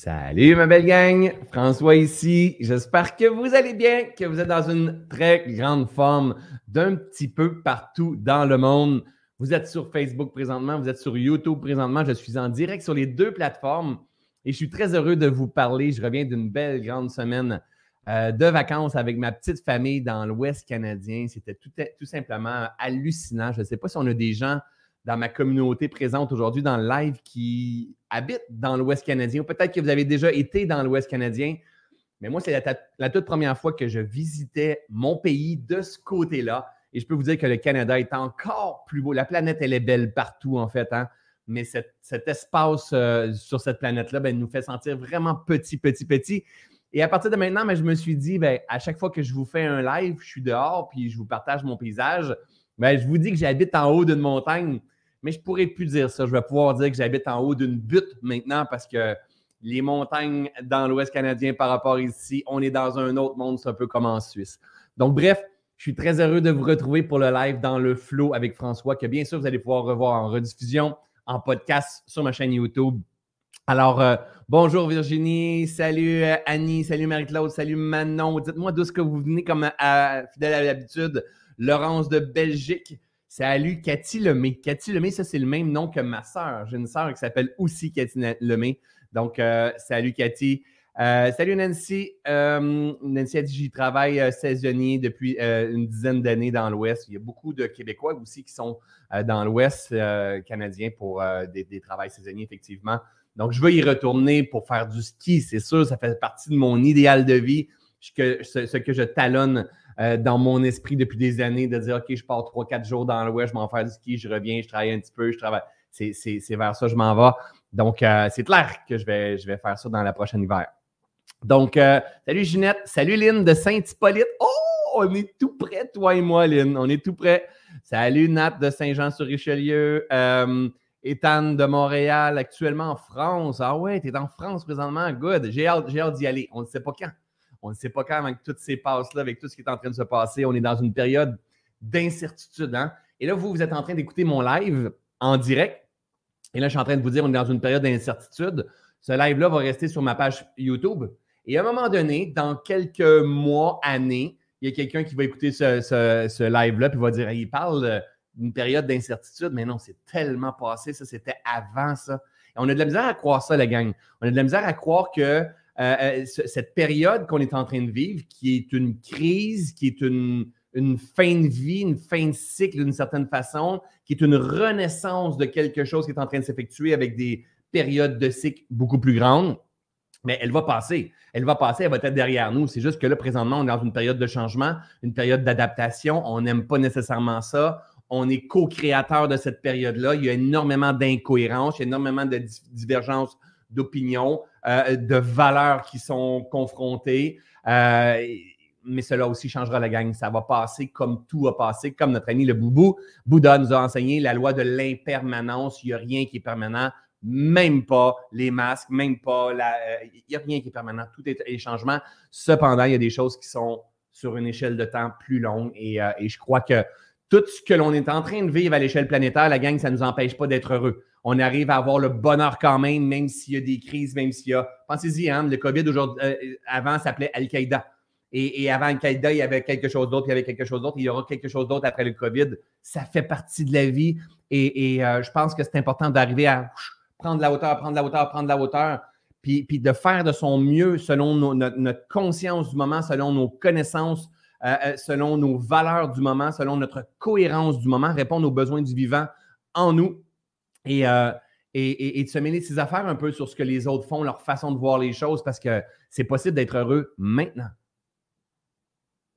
Salut ma belle gang, François ici. J'espère que vous allez bien, que vous êtes dans une très grande forme d'un petit peu partout dans le monde. Vous êtes sur Facebook présentement, vous êtes sur YouTube présentement. Je suis en direct sur les deux plateformes et je suis très heureux de vous parler. Je reviens d'une belle grande semaine euh, de vacances avec ma petite famille dans l'Ouest canadien. C'était tout, tout, simplement hallucinant. Je ne sais pas si on a des gens dans ma communauté présente aujourd'hui dans le live qui habitent dans l'Ouest canadien, peut-être que vous avez déjà été dans l'Ouest canadien. Mais moi, c'est la, toute première fois que je visitais mon pays de ce côté-là. Et je peux vous dire que le Canada est encore plus beau. La planète, elle est belle partout, en fait. Hein? Mais cet espace euh, sur cette planète-là ben, nous fait sentir vraiment petit, petit, petit. Et à partir de maintenant, ben, je me suis dit, ben, à chaque fois que je vous fais un live, je suis dehors, puis je vous partage mon paysage, ben, je vous dis que j'habite en haut d'une montagne mais je ne pourrais plus dire ça. Je vais pouvoir dire que j'habite en haut d'une butte maintenant parce que les montagnes dans l'Ouest canadien par rapport ici, on est dans un autre monde, c'est un peu comme en Suisse. Donc, bref, je suis très heureux de vous retrouver pour le live dans le flow avec François, que bien sûr, vous allez pouvoir revoir en rediffusion, en podcast sur ma chaîne YouTube. Alors, euh, bonjour Virginie, salut euh, Annie, salut Marie-Claude, salut Manon. Dites-moi d'où est-ce que vous venez comme à, fidèle à l'habitude. Laurence de Belgique, Salut Cathy Lemay. Cathy Lemay, ça, c'est le même nom que ma sœur. J'ai une sœur qui s'appelle aussi Cathy Lemay. Donc, euh, salut Cathy. Euh, salut Nancy. Euh, Nancy a dit j'y travaille saisonnier depuis une dizaine d'années dans l'Ouest. Il y a beaucoup de Québécois aussi qui sont dans l'Ouest canadien pour des, des travails saisonniers, effectivement. Donc, je veux y retourner pour faire du ski, c'est sûr. Ça fait partie de mon idéal de vie, ce que je talonne euh, dans mon esprit depuis des années de dire OK, je pars trois, quatre jours dans l'Ouest, je m'en fais du ski, je reviens, je travaille un petit peu, je travaille. C'est, vers ça que je m'en vais. Donc, euh, c'est clair que je vais, je vais faire ça dans la prochaine hiver. Donc, euh, salut Ginette, salut Lynn de Saint-Hippolyte. Oh, on est tout près, toi et moi, Lynn. On est tout près. Salut Nat de Saint-Jean-sur-Richelieu. Ethan de Montréal, actuellement en France. Ah ouais, tu es en France présentement. Good. J'ai hâte, j'ai hâte d'y aller. On ne sait pas quand. On ne sait pas quand, avec toutes ces passes-là, avec tout ce qui est en train de se passer. On est dans une période d'incertitude. Hein? Et là, vous, vous êtes en train d'écouter mon live en direct. Et là, je suis en train de vous dire, on est dans une période d'incertitude. Ce live-là va rester sur ma page YouTube. Et à un moment donné, dans quelques mois, années, il y a quelqu'un qui va écouter ce, live-là et va dire il parle d'une période d'incertitude, mais non, c'est tellement passé, ça, c'était avant ça. Et on a de la misère à croire ça, la gang. On a de la misère à croire que euh, euh, cette période qu'on est en train de vivre, qui est une crise, qui est une, fin de vie, une fin de cycle d'une certaine façon, qui est une renaissance de quelque chose qui est en train de s'effectuer avec des périodes de cycle beaucoup plus grandes. Mais elle va passer. Elle va passer, elle va être derrière nous. C'est juste que là, présentement, on est dans une période de changement, une période d'adaptation. On n'aime pas nécessairement ça. On est co-créateur de cette période-là. Il y a énormément d'incohérences, il y a énormément de divergences d'opinions. Euh, de valeurs qui sont confrontées. Euh, mais cela aussi changera la gang. Ça va passer comme tout a passé, comme notre ami le Boubou. Bouddha nous a enseigné la loi de l'impermanence. Il n'y a rien qui est permanent, même pas les masques, même pas la. Euh, il n'y a rien qui est permanent. Tout est les changements. Cependant, il y a des choses qui sont sur une échelle de temps plus longue et, et je crois que tout ce que l'on est en train de vivre à l'échelle planétaire, la gang, ça ne nous empêche pas d'être heureux on arrive à avoir le bonheur quand même, même s'il y a des crises, même s'il y a. Pensez-y, hein, le COVID aujourd'hui, euh, avant s'appelait Al-Qaïda. Et, avant Al-Qaïda, il y avait quelque chose d'autre, il y avait quelque chose d'autre, il y aura quelque chose d'autre après le COVID. Ça fait partie de la vie. Et, euh, je pense que c'est important d'arriver à prendre la hauteur, prendre la hauteur, prendre la hauteur, puis, puis de faire de son mieux selon notre, conscience du moment, selon nos connaissances, euh, selon nos valeurs du moment, selon notre cohérence du moment, répondre aux besoins du vivant en nous euh, et, et, de se mêler de ses affaires un peu sur ce que les autres font, leur façon de voir les choses, parce que c'est possible d'être heureux maintenant.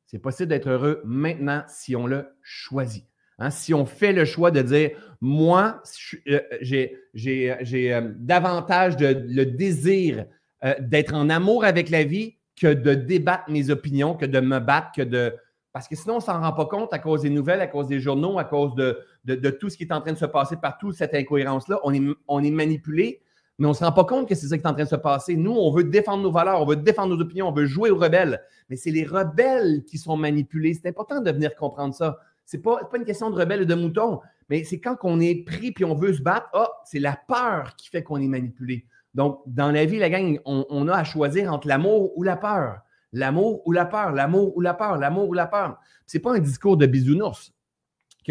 C'est possible d'être heureux maintenant si on le choisit. Hein? Si on fait le choix de dire, moi, euh, j'ai euh, davantage de, le désir d'être en amour avec la vie que de débattre mes opinions, que de me battre, que de, parce que sinon, on ne s'en rend pas compte à cause des nouvelles, à cause des journaux, à cause de, tout ce qui est en train de se passer partout, cette incohérence-là. On est, on est manipulé, mais on ne se rend pas compte que c'est ça qui est en train de se passer. Nous, on veut défendre nos valeurs, on veut défendre nos opinions, on veut jouer aux rebelles. Mais c'est les rebelles qui sont manipulés. C'est important de venir comprendre ça. Ce n'est pas, une question de rebelles et de moutons, Mais c'est quand on est pris puis on veut se battre, ah, c'est la peur qui fait qu'on est manipulé. Donc, dans la vie, la gang, on, a à choisir entre l'amour ou la peur. L'amour ou la peur, l'amour ou la peur, l'amour ou la peur. Ce n'est pas un discours de bisounours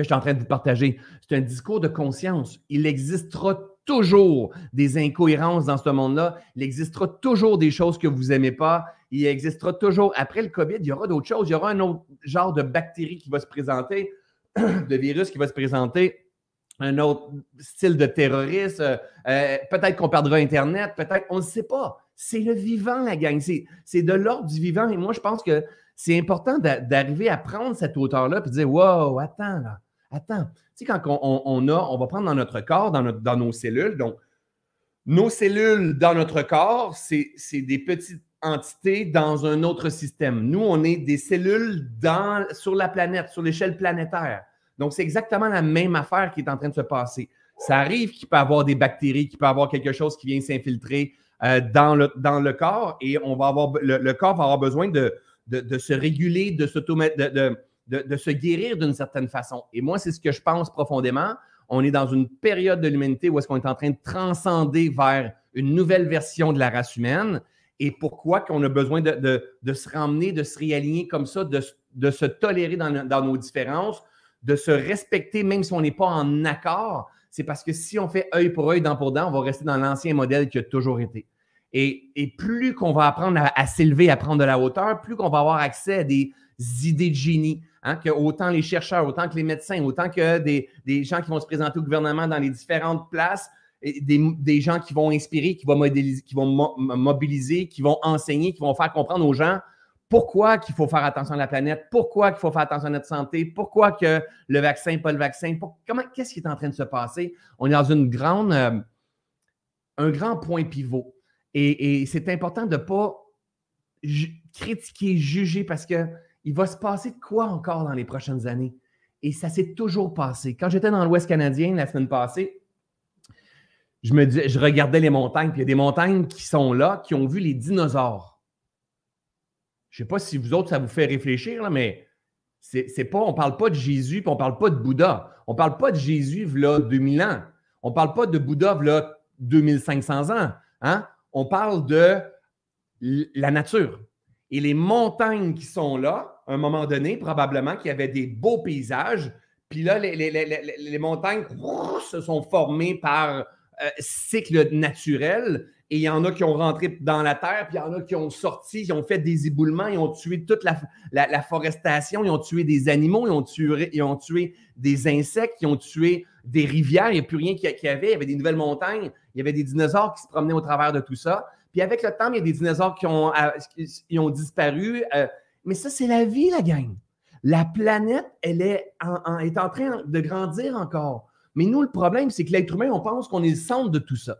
que je suis en train de vous partager. C'est un discours de conscience. Il existera toujours des incohérences dans ce monde-là. Il existera toujours des choses que vous n'aimez pas. Il existera toujours, après le COVID, il y aura d'autres choses. Il y aura un autre genre de bactérie qui va se présenter, de virus qui va se présenter un autre style de terroriste. Euh, peut-être qu'on perdra Internet, peut-être, on ne sait pas. C'est le vivant, la gang. C'est de l'ordre du vivant. Et moi, je pense que c'est important d'arriver à prendre cette hauteur-là et dire Wow, attends, là, attends. Tu sais, quand on, a, on va prendre dans notre corps, dans, nos cellules. Donc, nos cellules dans notre corps, c'est des petites entités dans un autre système. Nous, on est des cellules sur la planète, sur l'échelle planétaire. Donc, c'est exactement la même affaire qui est en train de se passer. Ça arrive qu'il peut y avoir des bactéries, qu'il peut y avoir quelque chose qui vient s'infiltrer euh, dans, le, corps et on va avoir, le, corps va avoir besoin de, se réguler, de, de, se guérir d'une certaine façon. Et moi, c'est ce que je pense profondément. On est dans une période de l'humanité où est-ce qu'on est en train de transcender vers une nouvelle version de la race humaine. Et pourquoi qu'on a besoin de, se ramener, de se réaligner comme ça, de, se tolérer dans, dans nos différences, de se respecter même si on n'est pas en accord, c'est parce que si on fait œil pour œil, dent pour dent, on va rester dans l'ancien modèle qui a toujours été. Et, plus qu'on va apprendre à, s'élever, à prendre de la hauteur, plus qu'on va avoir accès à des idées de génie, hein, que autant les chercheurs, autant que les médecins, autant que des, gens qui vont se présenter au gouvernement dans les différentes places, des, gens qui vont inspirer, qui vont, modéliser, qui vont mobiliser, qui vont enseigner, qui vont faire comprendre aux gens pourquoi qu'il faut faire attention à la planète, pourquoi qu'il faut faire attention à notre santé, pourquoi que le vaccin, pas le vaccin, comment, qu'est-ce qui est en train de se passer? On est dans une grande, euh, un grand point pivot. Et, c'est important de ne pas critiquer, juger, parce qu'il va se passer quoi encore dans les prochaines années? Et ça s'est toujours passé. Quand j'étais dans l'Ouest canadien la semaine passée, je me je regardais les montagnes, puis il y a des montagnes qui sont là, qui ont vu les dinosaures. Je ne sais pas si vous autres, ça vous fait réfléchir, mais c'est pas, on ne parle pas de Jésus, puis on ne parle pas de Bouddha. On ne parle pas de Jésus, là, 2000 ans. On ne parle pas de Bouddha, là, 2500 ans. Hein? On parle de la nature. Et les montagnes qui sont là, à un moment donné, probablement qu'il y avait des beaux paysages. Puis là, les, montagnes se sont formées par euh, cycle naturel et il y en a qui ont rentré dans la terre, puis il y en a qui ont sorti, qui ont fait des éboulements, ils ont tué toute la, la, forestation, ils ont tué des animaux, ils ont tué, ils ont tué des insectes, ils ont tué des rivières, il n'y a plus rien qu'il y avait, il y avait des nouvelles montagnes, il y avait des dinosaures qui se promenaient au travers de tout ça. Puis avec le temps, il y a des dinosaures qui ont, euh, ont disparu. Euh, mais ça, c'est la vie, la gang. La planète, elle est en, est en train de grandir encore. Mais nous, le problème, c'est que l'être humain, on pense qu'on est le centre de tout ça.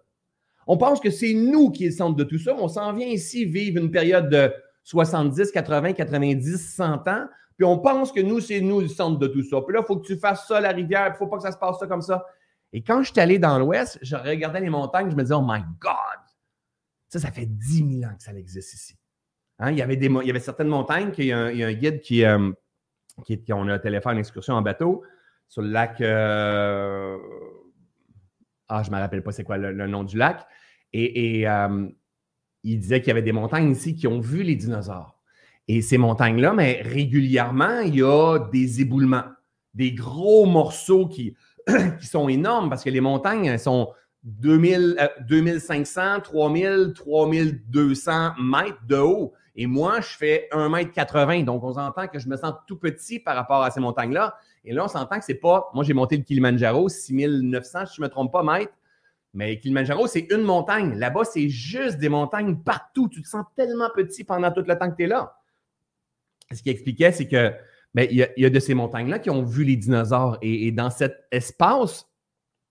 On pense que c'est nous qui est le centre de tout ça. On s'en vient ici vivre une période de 70, 80, 90, 100 ans. Puis on pense que nous, c'est nous le centre de tout ça. Puis là, il faut que tu fasses ça, la rivière. Il ne faut pas que ça se passe ça comme ça. Et quand je suis allé dans l'Ouest, je regardais les montagnes, je me disais, oh my God! Ça, ça fait 10 000 ans que ça existe ici. Hein, il, y avait certaines montagnes, il y a un, guide qui, euh, qui, on a téléphone une excursion en bateau sur le lac. Euh, ah, je ne me rappelle pas c'est quoi le, nom du lac. Et, euh, il disait qu'il y avait des montagnes ici qui ont vu les dinosaures. Et ces montagnes-là, mais régulièrement, il y a des éboulements, des gros morceaux qui, qui sont énormes parce que les montagnes sont 2000, 2500, 3000, 3200 mètres de haut. Et moi, je fais 1,80 m. Donc, on s'entend que je me sens tout petit par rapport à ces montagnes-là. Et là, on s'entend que c'est pas. Moi, j'ai monté le Kilimanjaro, 6900, si je ne me trompe pas, mètres. Mais Kilimanjaro, c'est une montagne. Là-bas, c'est juste des montagnes partout. Tu te sens tellement petit pendant tout le temps que tu es là. Ce qui expliquait, c'est que ben, il, y a, de ces montagnes-là qui ont vu les dinosaures. Et, dans cet espace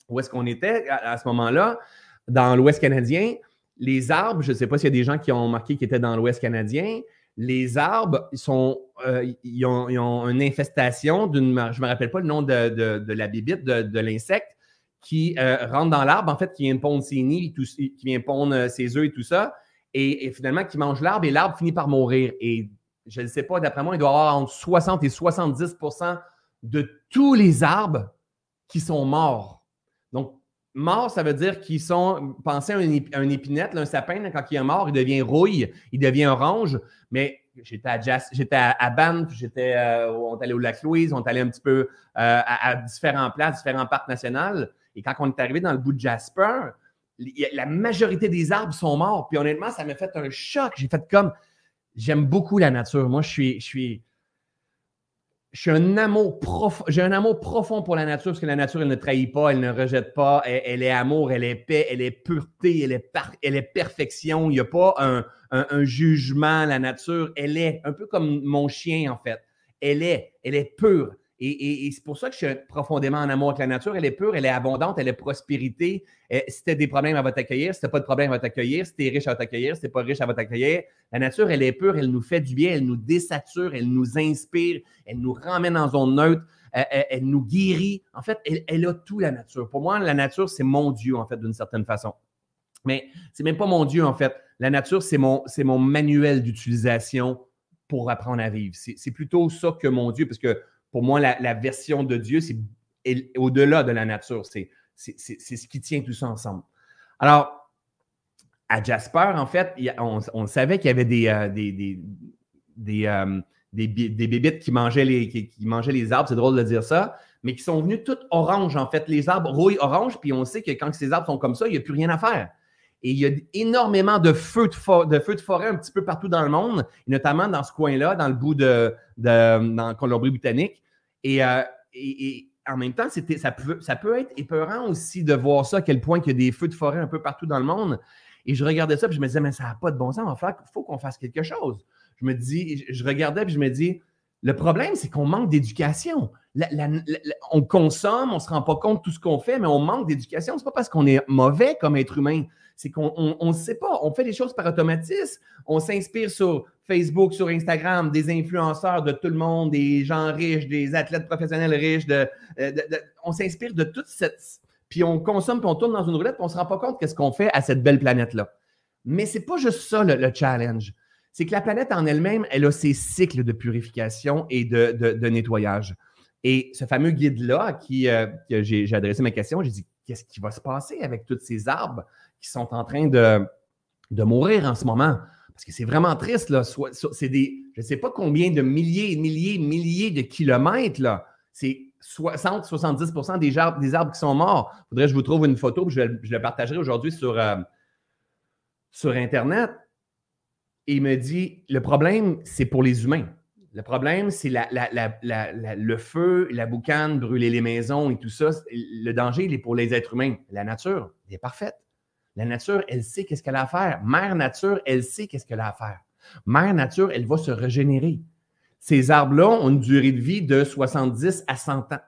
où est-ce qu'on était à, ce moment-là, dans l'Ouest canadien, les arbres, je ne sais pas s'il y a des gens qui ont marqué qu'ils étaient dans l'Ouest canadien, les arbres sont, euh, ils, ont, une infestation d'une, je ne me rappelle pas le nom de, la bibite, de, l'insecte, qui euh, rentre dans l'arbre, en fait, qui vient pondre ses nids, qui vient pondre euh, ses œufs et tout ça, et, finalement qui mange l'arbre et l'arbre finit par mourir. Et je ne sais pas, d'après moi, il doit y avoir entre 60 et 70% de tous les arbres qui sont morts. Donc, mort, ça veut dire qu'ils sont, pensez à un, épinette, un sapin, quand il est mort, il devient rouille, il devient orange. Mais j'étais à, à, Banff, j'étais, euh, on est allé au Lac Louise, on est allé un petit peu euh, à, différents places, différents parcs nationaux. Et quand on est arrivé dans le bout de Jasper, la majorité des arbres sont morts. Puis honnêtement, ça m'a fait un choc. J'ai fait comme, j'aime beaucoup la nature. Moi, je suis, j'ai un amour profond, pour la nature parce que la nature, elle ne trahit pas, elle ne rejette pas, elle, est amour, elle est paix, elle est pureté, elle est, perfection. Il n'y a pas un, jugement, la nature, elle est un peu comme mon chien en fait. Elle est, elle est pure. Et, c'est pour ça que je suis profondément en amour avec la nature. Elle est pure, elle est abondante, elle est prospérité. si tu as des problèmes, elle va t'accueillir. Si tu pas de problème, elle va t'accueillir. Si tu es riche, elle va t'accueillir. Si tu pas riche, elle va t'accueillir. La nature, elle est pure, elle nous fait du bien, elle nous désature, elle nous inspire, elle nous ramène en zone neutre, elle, nous guérit. En fait, elle, a tout, la nature. Pour moi, la nature, c'est mon Dieu, en fait, d'une certaine façon. Mais c'est même pas mon Dieu, en fait. La nature, c'est mon, mon manuel d'utilisation pour apprendre à vivre. C'est plutôt ça que mon Dieu, parce que pour moi, la, version de Dieu, c'est au-delà de la nature. C'est ce qui tient tout ça ensemble. Alors, à Jasper, en fait, on, savait qu'il y avait des, euh, des, des, euh, bébites qui mangeaient, les, qui, mangeaient les arbres, c'est drôle de dire ça, mais qui sont venus toutes oranges, en fait. Les arbres rouillent orange, puis on sait que quand ces arbres sont comme ça, il n'y a plus rien à faire. Et il y a énormément de feux de, de, forêt un petit peu partout dans le monde, notamment dans ce coin-là, dans le bout de, de dans Colombie-Britannique. Euh, et, en même temps, ça, peut, ça peut être épeurant aussi de voir ça, à quel point il y a des feux de forêt un peu partout dans le monde. Et je regardais ça, puis je me disais, mais ça n'a pas de bon sens, il faut qu'on fasse quelque chose. Je me dis, je regardais, puis je me dis, le problème, c'est qu'on manque d'éducation. on consomme, on ne se rend pas compte de tout ce qu'on fait, mais on manque d'éducation. Ce n'est pas parce qu'on est mauvais comme être humain, c'est qu'on ne sait pas. On fait les choses par automatisme. On s'inspire sur Facebook, sur Instagram, des influenceurs de tout le monde, des gens riches, des athlètes professionnels riches. Euh, on s'inspire de toute cette. Puis on consomme, puis on tourne dans une roulette, puis on ne se rend pas compte qu'est-ce qu'on fait à cette belle planète-là. Mais ce n'est pas juste ça le, challenge. C'est que la planète en elle-même, elle a ses cycles de purification et de, nettoyage. Et ce fameux guide-là qui euh, j'ai adressé ma question, j'ai dit qu'est-ce qui va se passer avec tous ces arbres qui sont en train de, de mourir en ce moment? Parce que c'est vraiment triste, là. C'est des, je ne sais pas combien de milliers, milliers, milliers de kilomètres, là. C'est 60-70 des arbres, des arbres qui sont morts. Il faudrait que je vous trouve une photo, je, je le partagerai aujourd'hui sur, euh, sur Internet. Et il me dit, le problème, c'est pour les humains. Le problème, c'est le feu, la boucane, brûler les maisons et tout ça. Le danger, il est pour les êtres humains. La nature, elle est parfaite. La nature, elle sait qu'est-ce qu'elle a à faire. Mère Nature, elle sait qu'est-ce qu'elle a à faire. Mère Nature, elle va se régénérer. Ces arbres-là ont une durée de vie de 70 à 100 ans.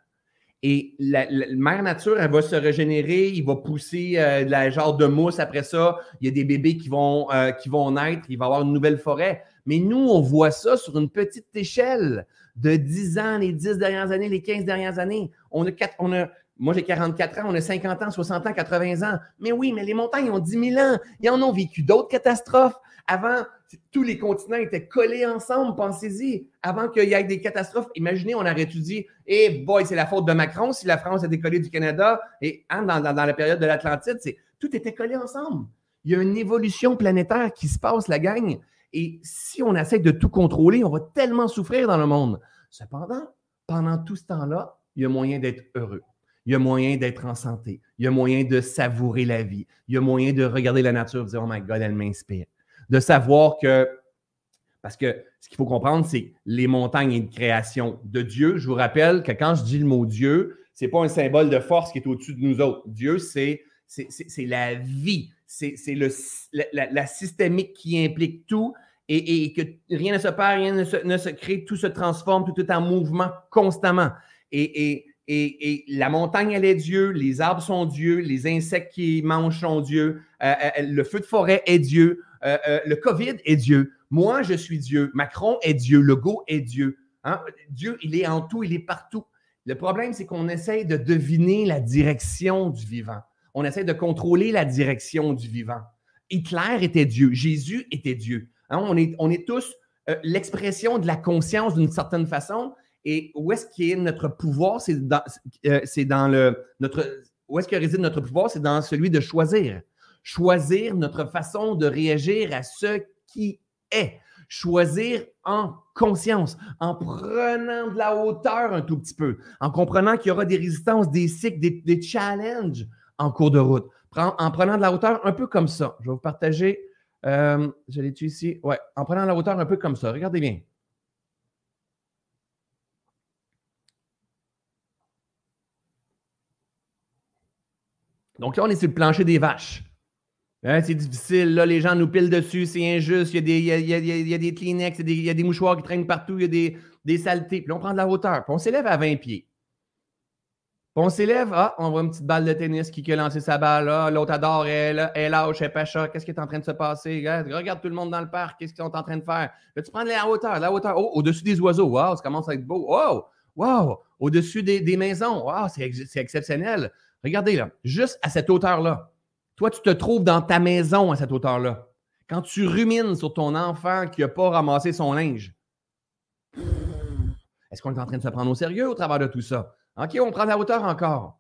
Et la, mère nature, elle va se régénérer, il va pousser euh, la genre de mousse après ça. Il y a des bébés qui vont, euh, qui vont naître, il va y avoir une nouvelle forêt. Mais nous, on voit ça sur une petite échelle de 10 ans, les 10 dernières années, les 15 dernières années. On a, quatre, on a moi, j'ai 44 ans, on a 50 ans, 60 ans, 80 ans. Mais oui, mais les montagnes ont 10 000 ans. Ils en ont vécu d'autres catastrophes. Avant, tous les continents étaient collés ensemble, pensez-y. Avant qu'il y ait des catastrophes, imaginez, on aurait dit, eh boy, c'est la faute de Macron si la France a décollé du Canada. Et hein, dans, la période de l'Atlantide, tout était collé ensemble. Il y a une évolution planétaire qui se passe, la gang. Et si on essaie de tout contrôler, on va tellement souffrir dans le monde. Cependant, pendant tout ce temps-là, il y a moyen d'être heureux il y a moyen d'être en santé, il y a moyen de savourer la vie, il y a moyen de regarder la nature et de dire, oh my God, elle m'inspire. De savoir que, parce que ce qu'il faut comprendre, c'est les montagnes et une création de Dieu. Je vous rappelle que quand je dis le mot Dieu, ce n'est pas un symbole de force qui est au-dessus de nous autres. Dieu, c'est la vie, c'est la, la, systémique qui implique tout et, que rien ne se perd, rien ne se, ne se, crée, tout se transforme, tout est en mouvement constamment. Et, et et, la montagne, elle est Dieu, les arbres sont Dieu, les insectes qui mangent sont Dieu, euh, euh, le feu de forêt est Dieu, euh, le COVID est Dieu. Moi, je suis Dieu. Macron est Dieu. Legault est Dieu. Hein? Dieu, il est en tout, il est partout. Le problème, c'est qu'on essaye de deviner la direction du vivant. On essaie de contrôler la direction du vivant. Hitler était Dieu. Jésus était Dieu. Hein? On est tous l'expression de la conscience d'une certaine façon, Et où est-ce qu'il est notre pouvoir? C'est dans, euh, c'est dans le. Notre, où est-ce que réside notre pouvoir? C'est dans celui de choisir. Choisir notre façon de réagir à ce qui est. Choisir en conscience, en prenant de la hauteur un tout petit peu, en comprenant qu'il y aura des résistances, des cycles, des, challenges en cours de route, en prenant de la hauteur un peu comme ça. Je vais vous partager, euh, je l'ai ici, ouais, en prenant de la hauteur un peu comme ça. Regardez bien. Donc là, on est sur le plancher des vaches. Hein, c'est difficile, là, les gens nous pilent dessus, c'est injuste, il y a des, il y a, il y a, des Kleenex, il y a des, mouchoirs qui traînent partout, il y a des, des saletés. Puis on prend de la hauteur, puis on s'élève à 20 pieds. Puis on s'élève, ah, on voit une petite balle de tennis qui, a lancé sa balle, là, l'autre adore, elle, elle lâche, elle pêche, qu'est-ce qui est en train de se passer? Regarde, tout le monde dans le parc, qu'est-ce qu'ils sont en train de faire? Là, tu prends de la hauteur, la hauteur, oh, au-dessus des oiseaux, wow, ça commence à être beau, wow, wow, au-dessus des, des maisons, wow, c'est exceptionnel. Regardez là, juste à cette hauteur-là. Toi, tu te trouves dans ta maison à cette hauteur-là. Quand tu rumines sur ton enfant qui n'a pas ramassé son linge, est-ce qu'on est en train de se prendre au sérieux au travers de tout ça? OK, on prend la hauteur encore.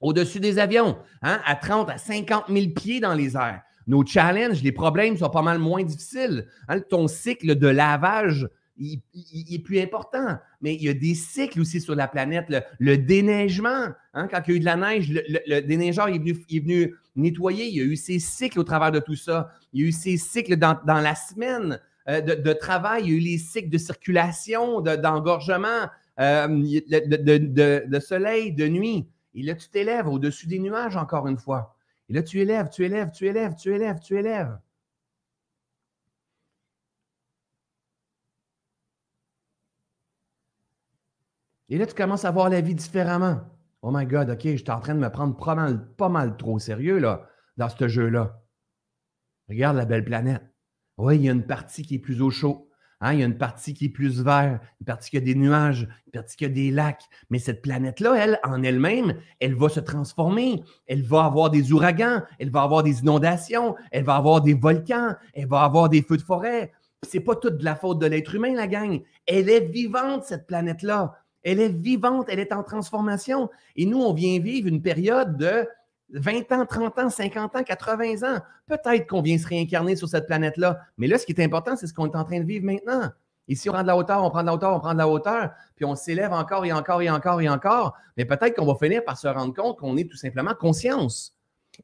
Au-dessus des avions, hein, à 30 à 50 000 pieds dans les airs. Nos challenges, les problèmes sont pas mal moins difficiles. Hein, ton cycle de lavage il, est plus important. Mais il y a des cycles aussi sur la planète. Le, déneigement, hein, quand il y a eu de la neige, le, déneigeur est venu, nettoyer. Il y a eu ses cycles au travers de tout ça. Il y a eu ses cycles dans, la semaine euh, de, travail. Il y a eu les cycles de circulation, d'engorgement, euh, de, soleil, de nuit. Et là, tu t'élèves au-dessus des nuages encore une fois. Et là, tu élèves, tu élèves, tu élèves, tu élèves, tu élèves. Et là, tu commences à voir la vie différemment. Oh my God, OK, je suis en train de me prendre pas mal, pas mal trop sérieux là, dans ce jeu-là. Regarde la belle planète. Oui, il y a une partie qui est plus au chaud. Hein, il y a une partie qui est plus vert, une partie qui a des nuages, une partie qui a des lacs. Mais cette planète-là, elle, en elle-même, elle va se transformer. Elle va avoir des ouragans, elle va avoir des inondations, elle va avoir des volcans, elle va avoir des feux de forêt. C'est pas toute de la faute de l'être humain, la gang. Elle est vivante, cette planète-là. Elle est vivante, elle est en transformation. Et nous, on vient vivre une période de 20 ans, 30 ans, 50 ans, 80 ans. Peut-être qu'on vient se réincarner sur cette planète-là. Mais là, ce qui est important, c'est ce qu'on est en train de vivre maintenant. Ici, on prend de la hauteur, on prend de la hauteur, on prend de la hauteur, puis on s'élève encore et encore et encore et encore. Mais peut-être qu'on va finir par se rendre compte qu'on est tout simplement conscience.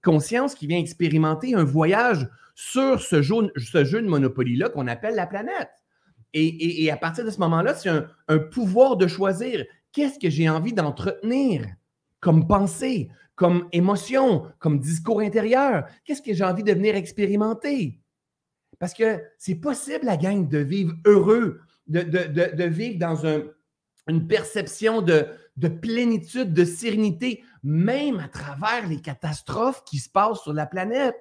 Conscience qui vient expérimenter un voyage sur ce jeu, ce jeu de Monopoly-là qu'on appelle la planète. Et, à partir de ce moment-là, c'est un, pouvoir de choisir qu'est-ce que j'ai envie d'entretenir comme pensée, comme émotion, comme discours intérieur? Qu'est-ce que j'ai envie de venir expérimenter? Parce que c'est possible, la gang, de vivre heureux, de, vivre dans une perception de, de plénitude, de sérénité, même à travers les catastrophes qui se passent sur la planète.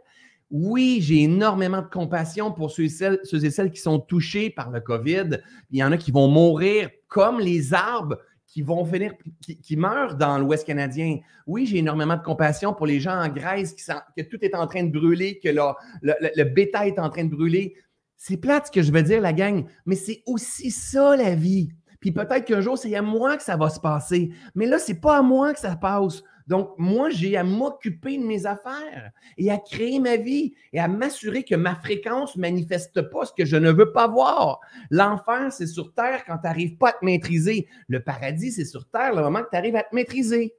Oui, j'ai énormément de compassion pour ceux et, celles, qui sont touchés par le COVID. Il y en a qui vont mourir comme les arbres qui vont finir, qui, meurent dans l'Ouest canadien. Oui, j'ai énormément de compassion pour les gens en Grèce qui que tout est en train de brûler, que le, le, bétail est en train de brûler. C'est plate ce que je veux dire, la gang, mais c'est aussi ça la vie. Puis peut-être qu'un jour, c'est à moi que ça va se passer. Mais là, c'est pas à moi que ça passe. Donc, moi, j'ai à m'occuper de mes affaires et à créer ma vie et à m'assurer que ma fréquence ne manifeste pas ce que je ne veux pas voir. L'enfer, c'est sur Terre quand tu n'arrives pas à te maîtriser. Le paradis, c'est sur Terre le moment que tu arrives à te maîtriser.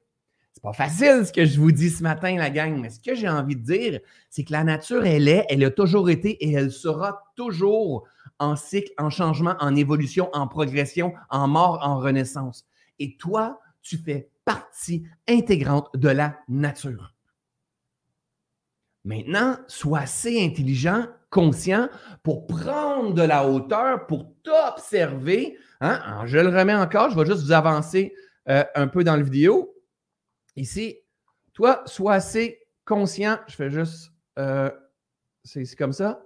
C'est pas facile ce que je vous dis ce matin, la gang, mais ce que j'ai envie de dire, c'est que la nature, elle est, elle a toujours été et elle sera toujours en cycle, en changement, en évolution, en progression, en mort, en renaissance. Et toi, tu fais partie intégrante de la nature. Maintenant, sois assez intelligent, conscient pour prendre de la hauteur, pour t'observer. Hein? Je le remets encore, je vais juste vous avancer euh, un peu dans la vidéo. Ici, toi, sois assez conscient. Je fais juste, euh, c'est comme ça.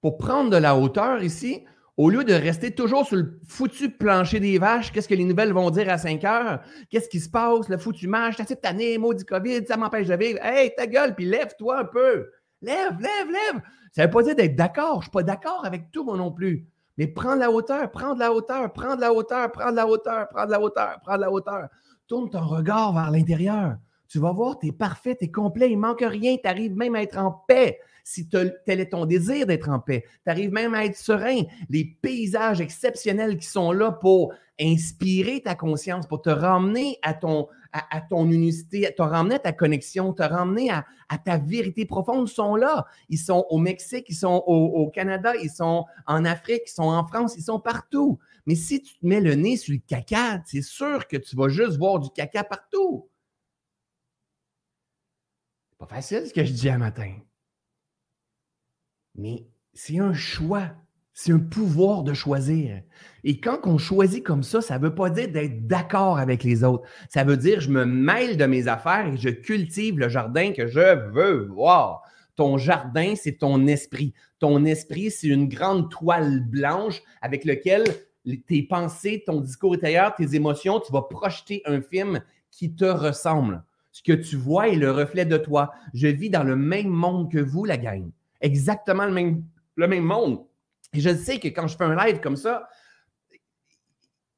Pour prendre de la hauteur ici, au lieu de rester toujours sur le foutu plancher des vaches, qu'est-ce que les nouvelles vont dire à 5 heures? Qu'est-ce qui se passe? Le foutu match, t'as cette année, maudit COVID, ça m'empêche de vivre. Hey, ta gueule, puis lève-toi un peu. Lève, lève, lève. Ça ne veut pas dire d'être d'accord. Je ne suis pas d'accord avec tout, moi non plus. Mais prends de la hauteur, prends de la hauteur, prends de la hauteur, prends de la hauteur, prends de la hauteur, prends de la hauteur. Tourne ton regard vers l'intérieur. Tu vas voir, tu es parfait, tu es complet, il manque rien, tu arrives même à être en paix si tel est ton désir d'être en paix. Tu arrives même à être serein. Les paysages exceptionnels qui sont là pour inspirer ta conscience, pour te ramener à ton, à, unicité, te ramener à ta connexion, te ramener à, ta vérité profonde sont là. Ils sont au Mexique, ils sont au, Canada, ils sont en Afrique, ils sont en France, ils sont partout. Mais si tu te mets le nez sur le caca, c'est sûr que tu vas juste voir du caca partout. C'est pas facile ce que je dis un matin. Mais c'est un choix. C'est un pouvoir de choisir. Et quand on choisit comme ça, ça ne veut pas dire d'être d'accord avec les autres. Ça veut dire je me mêle de mes affaires et je cultive le jardin que je veux voir. Ton jardin, c'est ton esprit. Ton esprit, c'est une grande toile blanche avec laquelle tes pensées, ton discours intérieur, tes émotions, tu vas projeter un film qui te ressemble. Ce que tu vois est le reflet de toi. Je vis dans le même monde que vous, la gang exactement le même, le même monde. Et je sais que quand je fais un live comme ça, je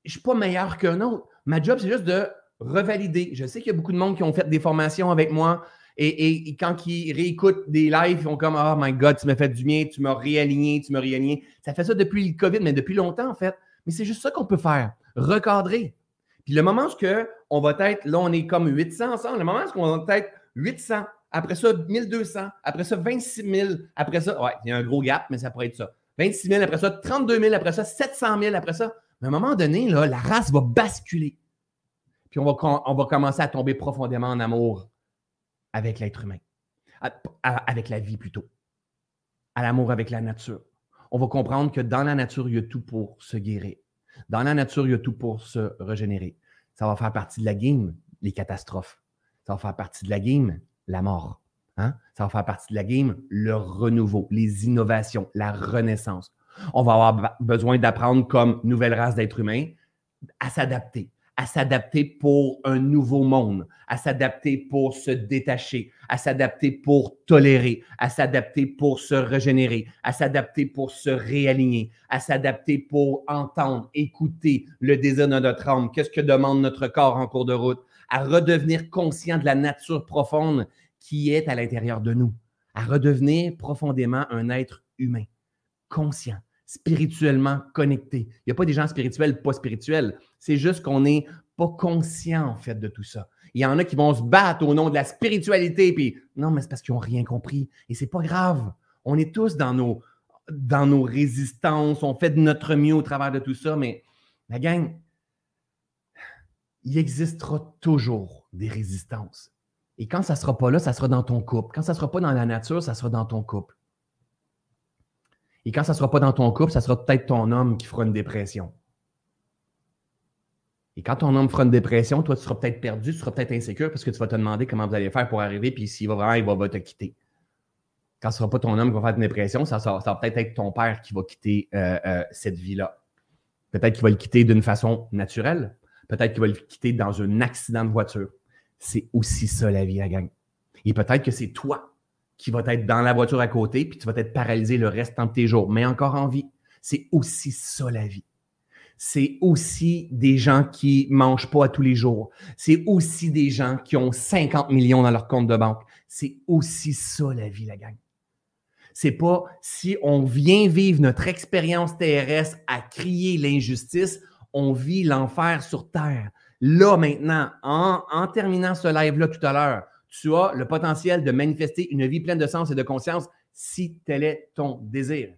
ne suis pas meilleur qu'un autre. Ma job, c'est juste de revalider. Je sais qu'il y a beaucoup de monde qui ont fait des formations avec moi et, quand ils réécoutent des lives, ils font comme Oh my God, tu m'as fait du bien, tu m'as réaligné, tu m'as réaligné. Ça fait ça depuis le COVID, mais depuis longtemps en fait. Mais c'est juste ça qu'on peut faire, recadrer. Puis le moment où on va être, là on est comme 800 ensemble, le moment où on va être 800, après ça, 1200. Après ça, 26 000. Après ça, ouais, il y a un gros gap, mais ça pourrait être ça. 26 000, après ça, 32 000, après ça, 700 000, après ça. Mais à un moment donné, la race va basculer. Puis on va, on va commencer à tomber profondément en amour avec l'être humain, avec la vie plutôt, à l'amour avec la nature. On va comprendre que dans la nature, il y a tout pour se guérir. Dans la nature, il y a tout pour se régénérer. Ça va faire partie de la game, les catastrophes. Ça va faire partie de la game, la mort. Hein? Ça va faire partie de la game, le renouveau, les innovations, la renaissance. On va avoir besoin d'apprendre comme nouvelle race d'êtres humains à s'adapter, à s'adapter pour un nouveau monde, à s'adapter pour se détacher, à s'adapter pour tolérer, à s'adapter pour se régénérer, à s'adapter pour se réaligner, à s'adapter pour entendre, écouter le désir de notre âme. Qu'est-ce que demande notre corps en cours de route? À redevenir conscient de la nature profonde qui est à l'intérieur de nous, à redevenir profondément un être humain, conscient, spirituellement connecté. Il n'y a pas des gens spirituels, pas spirituels. C'est juste qu'on n'est pas conscient, en fait, de tout ça. Il y en a qui vont se battre au nom de la spiritualité, puis non, mais c'est parce qu'ils n'ont rien compris. Et c'est pas grave. On est tous dans nos, dans nos résistances, on fait de notre mieux au travers de tout ça, mais la gang, il existera toujours des résistances. Et quand ça ne sera pas là, ça sera dans ton couple. Quand ça ne sera pas dans la nature, ça sera dans ton couple. Et quand ça ne sera pas dans ton couple, ça sera peut-être ton homme qui fera une dépression. Et quand ton homme fera une dépression, toi, tu seras peut-être perdu, tu seras peut-être insécure parce que tu vas te demander comment vous allez faire pour arriver, puis s'il va vraiment, il va, te quitter. Quand ce ne sera pas ton homme qui va faire une dépression, ça, va peut-être être ton père qui va quitter euh, euh, cette vie-là. Peut-être qu'il va le quitter d'une façon naturelle, Peut-être qu'il va le quitter dans un accident de voiture. C'est aussi ça la vie, la gang. Et peut-être que c'est toi qui vas être dans la voiture à côté, puis tu vas être paralysé le restant de tes jours, mais encore en vie. C'est aussi ça la vie. C'est aussi des gens qui mangent pas tous les jours. C'est aussi des gens qui ont 50 millions dans leur compte de banque. C'est aussi ça la vie, la gang. C'est pas si on vient vivre notre expérience TRS à crier l'injustice, on vit l'enfer sur terre. Là, maintenant, en, terminant ce live-là tout à l'heure, tu as le potentiel de manifester une vie pleine de sens et de conscience si tel est ton désir.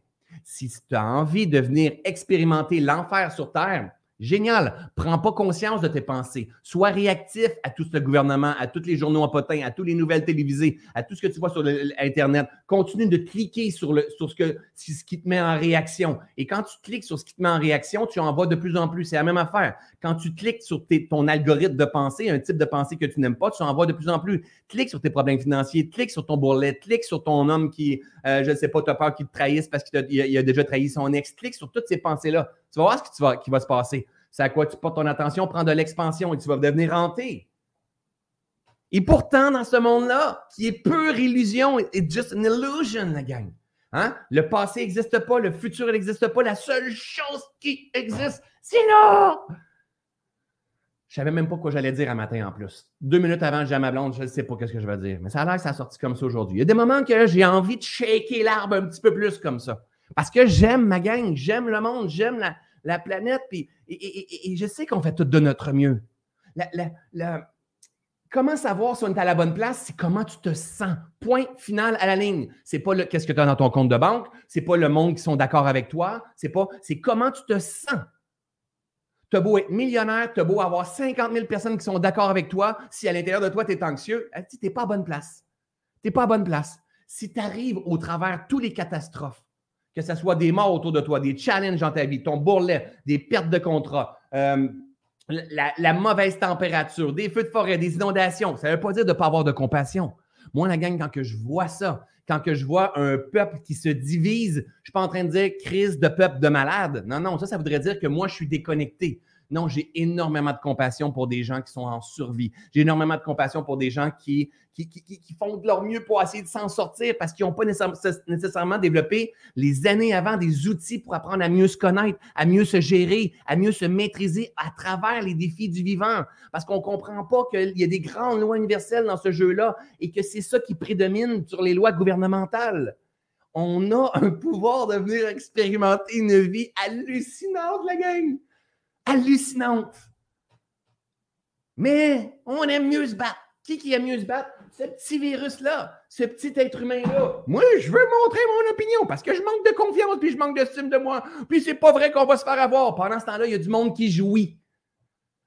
Si tu as envie de venir expérimenter l'enfer sur terre, Génial. Prends pas conscience de tes pensées. Sois réactif à tout ce gouvernement, à tous les journaux en potin, à toutes les nouvelles télévisées, à tout ce que tu vois sur Internet. Continue de cliquer sur, le, sur ce, que, ce qui te met en réaction. Et quand tu cliques sur ce qui te met en réaction, tu en vois de plus en plus. C'est la même affaire. Quand tu cliques sur ton algorithme de pensée, un type de pensée que tu n'aimes pas, tu en vois de plus en plus. Clique sur tes problèmes financiers, clique sur ton bourrelet, clique sur ton homme qui, euh, je ne sais pas, tu as peur qu'il te trahisse parce qu'il a, déjà trahi son ex. Clique sur toutes ces pensées-là tu vas voir ce qui, va, se passer. C'est à quoi tu portes ton attention, prends de l'expansion et tu vas devenir hanté. Et pourtant, dans ce monde-là, qui est pure illusion, it's just an illusion, la gang. Hein? Le passé n'existe pas, le futur n'existe pas. La seule chose qui existe, c'est là. Je savais même pas quoi j'allais dire un matin en plus. Deux minutes avant, j'ai ma blonde, je ne sais pas ce que je vais dire. Mais ça a l'air que ça a sorti comme ça aujourd'hui. Il y a des moments que j'ai envie de shaker l'arbre un petit peu plus comme ça. Parce que j'aime ma gang, j'aime le monde, j'aime la, planète, puis, et, je sais qu'on fait tout de notre mieux. comment savoir si on est à la bonne place, c'est comment tu te sens. Point final à la ligne. C'est pas le qu'est-ce que tu as dans ton compte de banque, c'est pas le monde qui sont d'accord avec toi, c'est pas, c'est comment tu te sens. Tu as beau être millionnaire, tu as beau avoir 50 000 personnes qui sont d'accord avec toi, si à l'intérieur de toi, tu es anxieux, tu n'es pas à bonne place. Tu n'es pas à bonne place. Si tu arrives au travers tous les catastrophes, que ce soit des morts autour de toi, des challenges dans ta vie, ton bourrelet, des pertes de contrat, euh, la, mauvaise température, des feux de forêt, des inondations, ça ne veut pas dire de ne pas avoir de compassion. Moi, la gang, quand que je vois ça, quand que je vois un peuple qui se divise, je ne suis pas en train de dire crise de peuple de malade. Non, non, ça, ça voudrait dire que moi, je suis déconnecté. Non, j'ai énormément de compassion pour des gens qui sont en survie. J'ai énormément de compassion pour des gens qui, font de leur mieux pour essayer de s'en sortir parce qu'ils n'ont pas nécessairement développé les années avant des outils pour apprendre à mieux se connaître, à mieux se gérer, à mieux se maîtriser à travers les défis du vivant. Parce qu'on ne comprend pas qu'il y a des grandes lois universelles dans ce jeu-là et que c'est ça qui prédomine sur les lois gouvernementales on a un pouvoir de venir expérimenter une vie hallucinante, la gang hallucinante. Mais on aime mieux se battre. Qui qui aime mieux se battre? Ce petit virus-là, ce petit être humain-là. Moi, je veux montrer mon opinion parce que je manque de confiance puis je manque d'estime de moi. Puis c'est pas vrai qu'on va se faire avoir. Pendant ce temps-là, il y a du monde qui jouit.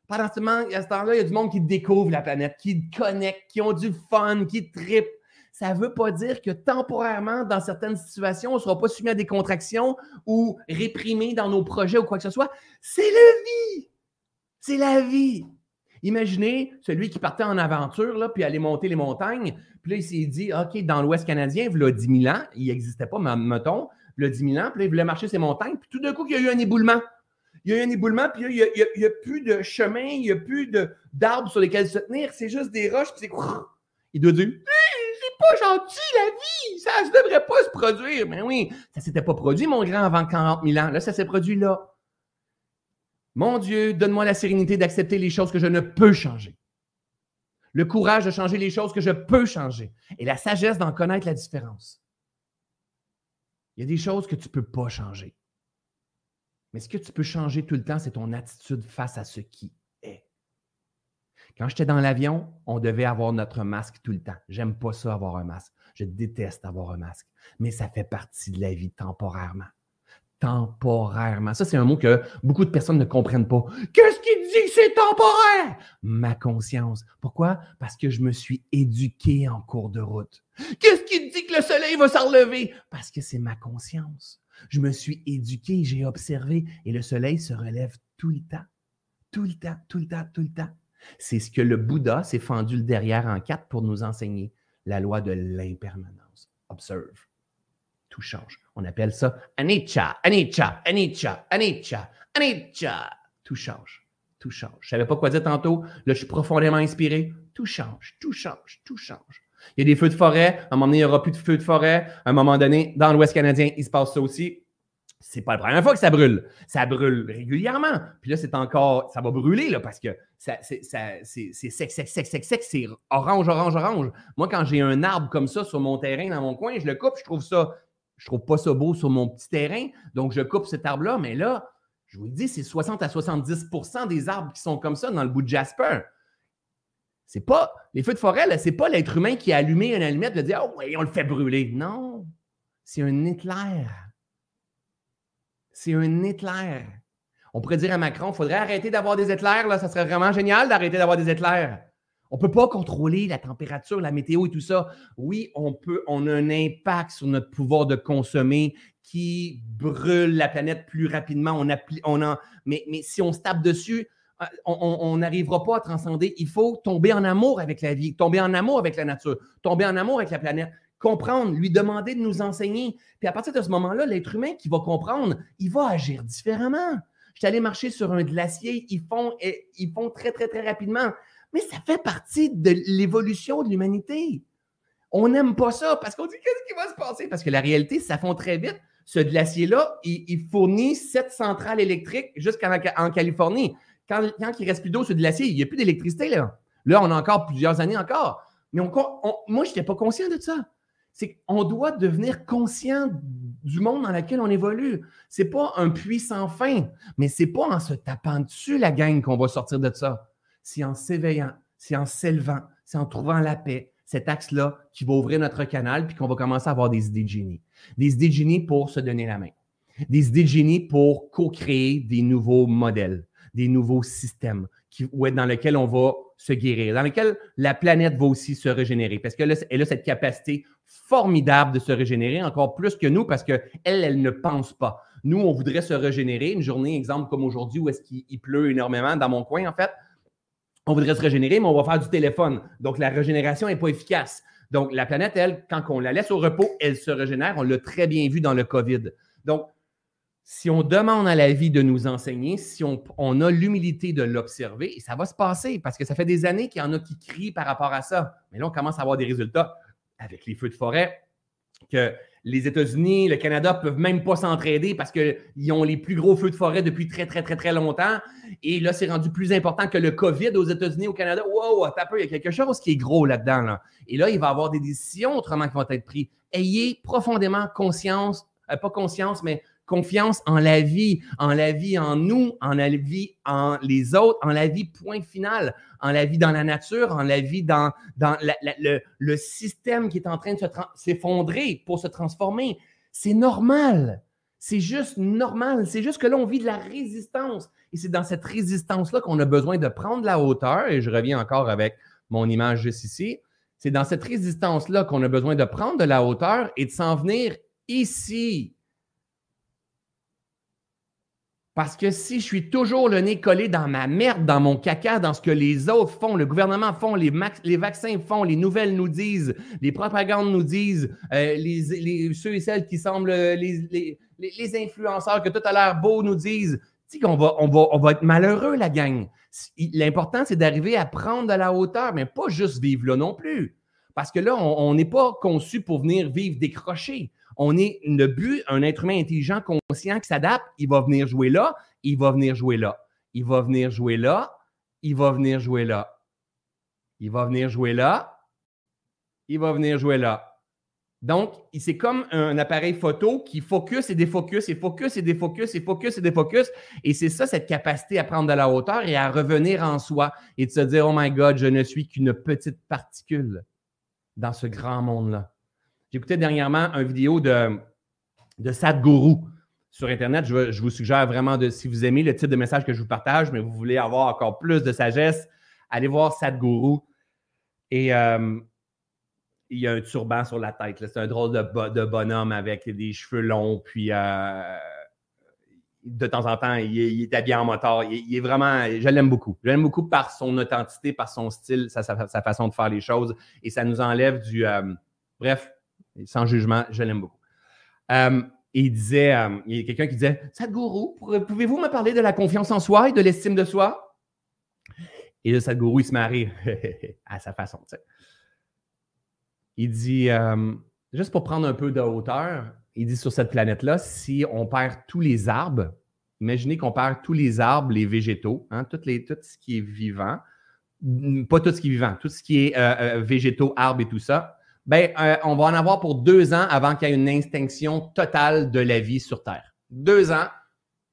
Pendant ce temps-là, il y a du monde qui découvre la planète, qui connecte, qui ont du fun, qui tripe. Ça ne veut pas dire que temporairement, dans certaines situations, on ne sera pas soumis à des contractions ou réprimé dans nos projets ou quoi que ce soit. C'est la vie. C'est la vie. Imaginez celui qui partait en aventure, là, puis allait monter les montagnes. Puis là, il s'est dit, OK, dans l'Ouest canadien, il y a 10 000 ans, il n'existait pas, mettons, il y a 10 000 ans, puis là, il voulait marcher ces montagnes. Puis tout d'un coup, il y a eu un éboulement. Il y a eu un éboulement, puis il n'y a, plus de chemin, il n'y a plus d'arbres sur lesquels se tenir. C'est juste des roches, puis c'est. Il doit dire pas gentil, la vie! Ça ne devrait pas se produire. Mais oui, ça ne s'était pas produit, mon grand, avant 40 000 ans. Là, ça s'est produit là. Mon Dieu, donne-moi la sérénité d'accepter les choses que je ne peux changer. Le courage de changer les choses que je peux changer. Et la sagesse d'en connaître la différence. Il y a des choses que tu ne peux pas changer. Mais ce que tu peux changer tout le temps, c'est ton attitude face à ce qui quand j'étais dans l'avion, on devait avoir notre masque tout le temps. J'aime pas ça avoir un masque. Je déteste avoir un masque. Mais ça fait partie de la vie temporairement. Temporairement. Ça, c'est un mot que beaucoup de personnes ne comprennent pas. Qu'est-ce qui dit? Que c'est temporaire? Ma conscience. Pourquoi? Parce que je me suis éduqué en cours de route. Qu'est-ce qui dit que le soleil va s'enlever? Parce que c'est ma conscience. Je me suis éduqué, j'ai observé et le soleil se relève tout le temps. Tout le temps, tout le temps, tout le temps. C'est ce que le Bouddha s'est fendu le derrière en quatre pour nous enseigner, la loi de l'impermanence. Observe. Tout change. On appelle ça anicca, anicca, anicca, anicca, anicca. Tout change. Tout change. Je ne savais pas quoi dire tantôt. Là, je suis profondément inspiré. Tout change, tout change, tout change. Il y a des feux de forêt. À un moment donné, il n'y aura plus de feux de forêt. À un moment donné, dans l'Ouest canadien, il se passe ça aussi c'est pas la première fois que ça brûle. Ça brûle régulièrement. Puis là, c'est encore, ça va brûler là, parce que c'est sec, sec, sec, sec, sec, c'est orange, orange, orange. Moi, quand j'ai un arbre comme ça sur mon terrain, dans mon coin, je le coupe, je trouve ça, je trouve pas ça beau sur mon petit terrain. Donc, je coupe cet arbre-là. Mais là, je vous le dis, c'est 60 à 70% des arbres qui sont comme ça dans le bout de Jasper. C'est pas, les feux de forêt, là, c'est pas l'être humain qui a allumé une allumette et dit, oh, oui, on le fait brûler. Non, c'est un Hitler c'est un Hitler. On pourrait dire à Macron, il faudrait arrêter d'avoir des éclairs, là, ça serait vraiment génial d'arrêter d'avoir des éclairs. On ne peut pas contrôler la température, la météo et tout ça. Oui, on peut, on a un impact sur notre pouvoir de consommer qui brûle la planète plus rapidement. On, mais si on se tape dessus, euh, on n'arrivera pas à transcender. Il faut tomber en amour avec la vie, tomber en amour avec la nature, tomber en amour avec la planète comprendre, lui demander de nous enseigner. Puis à partir de ce moment-là, l'être humain qui va comprendre, il va agir différemment. Je suis allé marcher sur un glacier, ils font, ils font très, très, très rapidement. Mais ça fait partie de l'évolution de l'humanité. On n'aime pas ça parce qu'on dit qu'est-ce qui va se passer? Parce que la réalité, ça fond très vite. Ce glacier-là, il, fournit sept centrales électriques jusqu'en Californie. Quand, quand il reste plus d'eau sur le glacier, il n'y a plus d'électricité. Là. là, on a encore plusieurs années encore. Mais moi, je n'étais pas conscient de ça. C'est qu'on doit devenir conscient du monde dans lequel on évolue. C'est pas un puits sans fin, mais c'est pas en se tapant dessus la gang qu'on va sortir de ça. C'est en s'éveillant, c'est en s'élevant, c'est en trouvant la paix, cet axe-là qui va ouvrir notre canal puis qu'on va commencer à avoir des idées de. Des idées de pour se donner la main. Des idées de pour co-créer des nouveaux modèles, des nouveaux systèmes dans lesquels on va se guérir, dans lesquels la planète va aussi se régénérer. Parce qu'elle a cette capacité formidable de se régénérer, encore plus que nous, parce qu'elle, elle ne pense pas. Nous, on voudrait se régénérer. Une journée, exemple comme aujourd'hui, où est-ce qu'il pleut énormément dans mon coin, en fait, on voudrait se régénérer, mais on va faire du téléphone. Donc, la régénération n'est pas efficace. Donc, la planète, elle, quand on la laisse au repos, elle se régénère. On l'a très bien vu dans le COVID. Donc, si on demande à la vie de nous enseigner, si on, on a l'humilité de l'observer, ça va se passer parce que ça fait des années qu'il y en a qui crient par rapport à ça. Mais là, on commence à avoir des résultats avec les feux de forêt que les États-Unis, le Canada peuvent même pas s'entraider parce qu'ils ont les plus gros feux de forêt depuis très, très, très, très longtemps. Et là, c'est rendu plus important que le COVID aux États-Unis, au Canada. Wow, un peu, il y a quelque chose qui est gros là-dedans. Là. Et là, il va y avoir des décisions autrement qui vont être prises. Ayez profondément conscience, euh, pas conscience, mais confiance en la vie, en la vie en nous, en la vie en les autres, en la vie point final, en la vie dans la nature, en la vie dans, dans le, le, système qui est en train de s'effondrer pour se transformer. C'est normal. C'est juste normal. C'est juste que là, on vit de la résistance. Et c'est dans cette résistance-là qu'on a besoin de prendre la hauteur. Et je reviens encore avec mon image juste ici. C'est dans cette résistance-là qu'on a besoin de prendre de la hauteur et de s'en venir ici, parce que si je suis toujours le nez collé dans ma merde, dans mon caca, dans ce que les autres font, le gouvernement font, les, vaccins font, les nouvelles nous disent, les propagandes nous disent, euh, ceux et celles qui semblent, les, influenceurs que tout a l'air beau nous disent, qu'on va, on va, on va être malheureux, la gang. L'important, c'est d'arriver à prendre de la hauteur, mais pas juste vivre là non plus. Parce que là, on n'est pas conçu pour venir vivre décroché. On est le but, un être humain intelligent, conscient, qui s'adapte, il va venir jouer là, il va venir jouer là, il va venir jouer là, il va venir jouer là, il va venir jouer là, il va venir jouer là. Donc, c'est comme un appareil photo qui focus et défocus et focus et défocus et focus et défocus. Et c'est ça, cette capacité à prendre de la hauteur et à revenir en soi et de se dire, oh my God, je ne suis qu'une petite particule dans ce grand monde-là. J'écoutais dernièrement une vidéo de, de Sadhguru sur Internet. Je, vous suggère vraiment, de, si vous aimez le type de message que je vous partage, mais vous voulez avoir encore plus de sagesse, allez voir Sadhguru. Et euh, il y a un turban sur la tête. C'est un drôle de, bonhomme avec des cheveux longs. Puis euh, de temps en temps, il est, habillé en moteur. Il, est vraiment, je l'aime beaucoup. Je l'aime beaucoup par son authenticité, par son style, sa, façon de faire les choses. Et ça nous enlève du. Euh, bref, sans jugement, je l'aime beaucoup. Euh, il disait, euh, il y a quelqu'un qui disait Sadhguru, pouvez-vous me parler de la confiance en soi et de l'estime de soi? Et le Sadhguru, il se marie à sa façon. Il dit euh, juste pour prendre un peu de hauteur, il dit sur cette planète-là, si on perd tous les arbres, imaginez qu'on perd tous les arbres, les végétaux, hein, tout, les, tout ce qui est vivant, pas tout ce qui est vivant, tout ce qui est végétaux, arbres et tout ça, ben, euh, on va en avoir pour deux ans avant qu'il y ait une extinction totale de la vie sur Terre. Deux ans,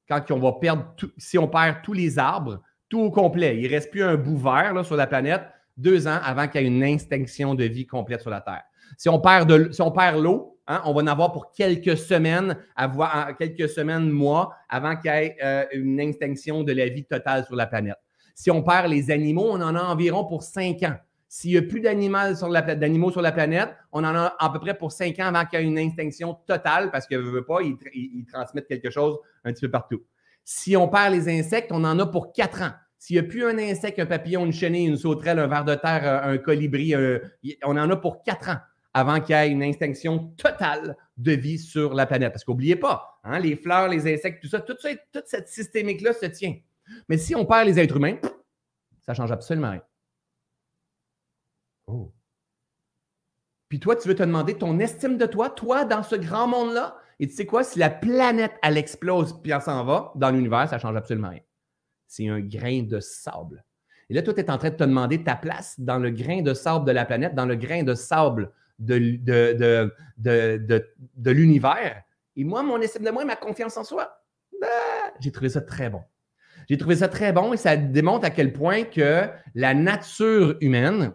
quand on va perdre, si on perd tous les arbres, tout au complet, il ne reste plus un bout vert sur la planète, deux ans avant qu'il y ait une extinction de vie complète sur la Terre. Si on perd, de, si l'eau, hein, on va en avoir pour quelques semaines, avoir, quelques semaines, mois, avant qu'il y ait euh, une extinction de la vie totale sur la planète. Si on perd les animaux, on en a environ pour cinq ans. S'il n'y a plus d'animaux sur, la, planète, on en a à peu près pour cinq ans avant qu'il y ait une extinction totale parce que veut pas, ils, transmettent quelque chose un petit peu partout. Si on perd les insectes, on en a pour quatre ans. S'il n'y a plus un insecte, un papillon, une chenille, une sauterelle, un ver de terre, un colibri, on en a pour quatre ans avant qu'il y ait une extinction totale de vie sur la planète. Parce qu'oubliez pas, hein, les fleurs, les insectes, tout ça, tout ça, toute cette systémique-là se tient. Mais si on perd les êtres humains, ça change absolument rien. Oh. Puis toi, tu veux te demander ton estime de toi, toi, dans ce grand monde-là? Et tu sais quoi? Si la planète, elle explose puis elle s'en va, dans l'univers, ça ne change absolument rien. C'est un grain de sable. Et là, toi, tu es en train de te demander ta place dans le grain de sable de la planète, dans le grain de sable de, de, de, de l'univers. Et moi, mon estime de moi, ma confiance en soi, ben, j'ai trouvé ça très bon. J'ai trouvé ça très bon et ça démontre à quel point que la nature humaine,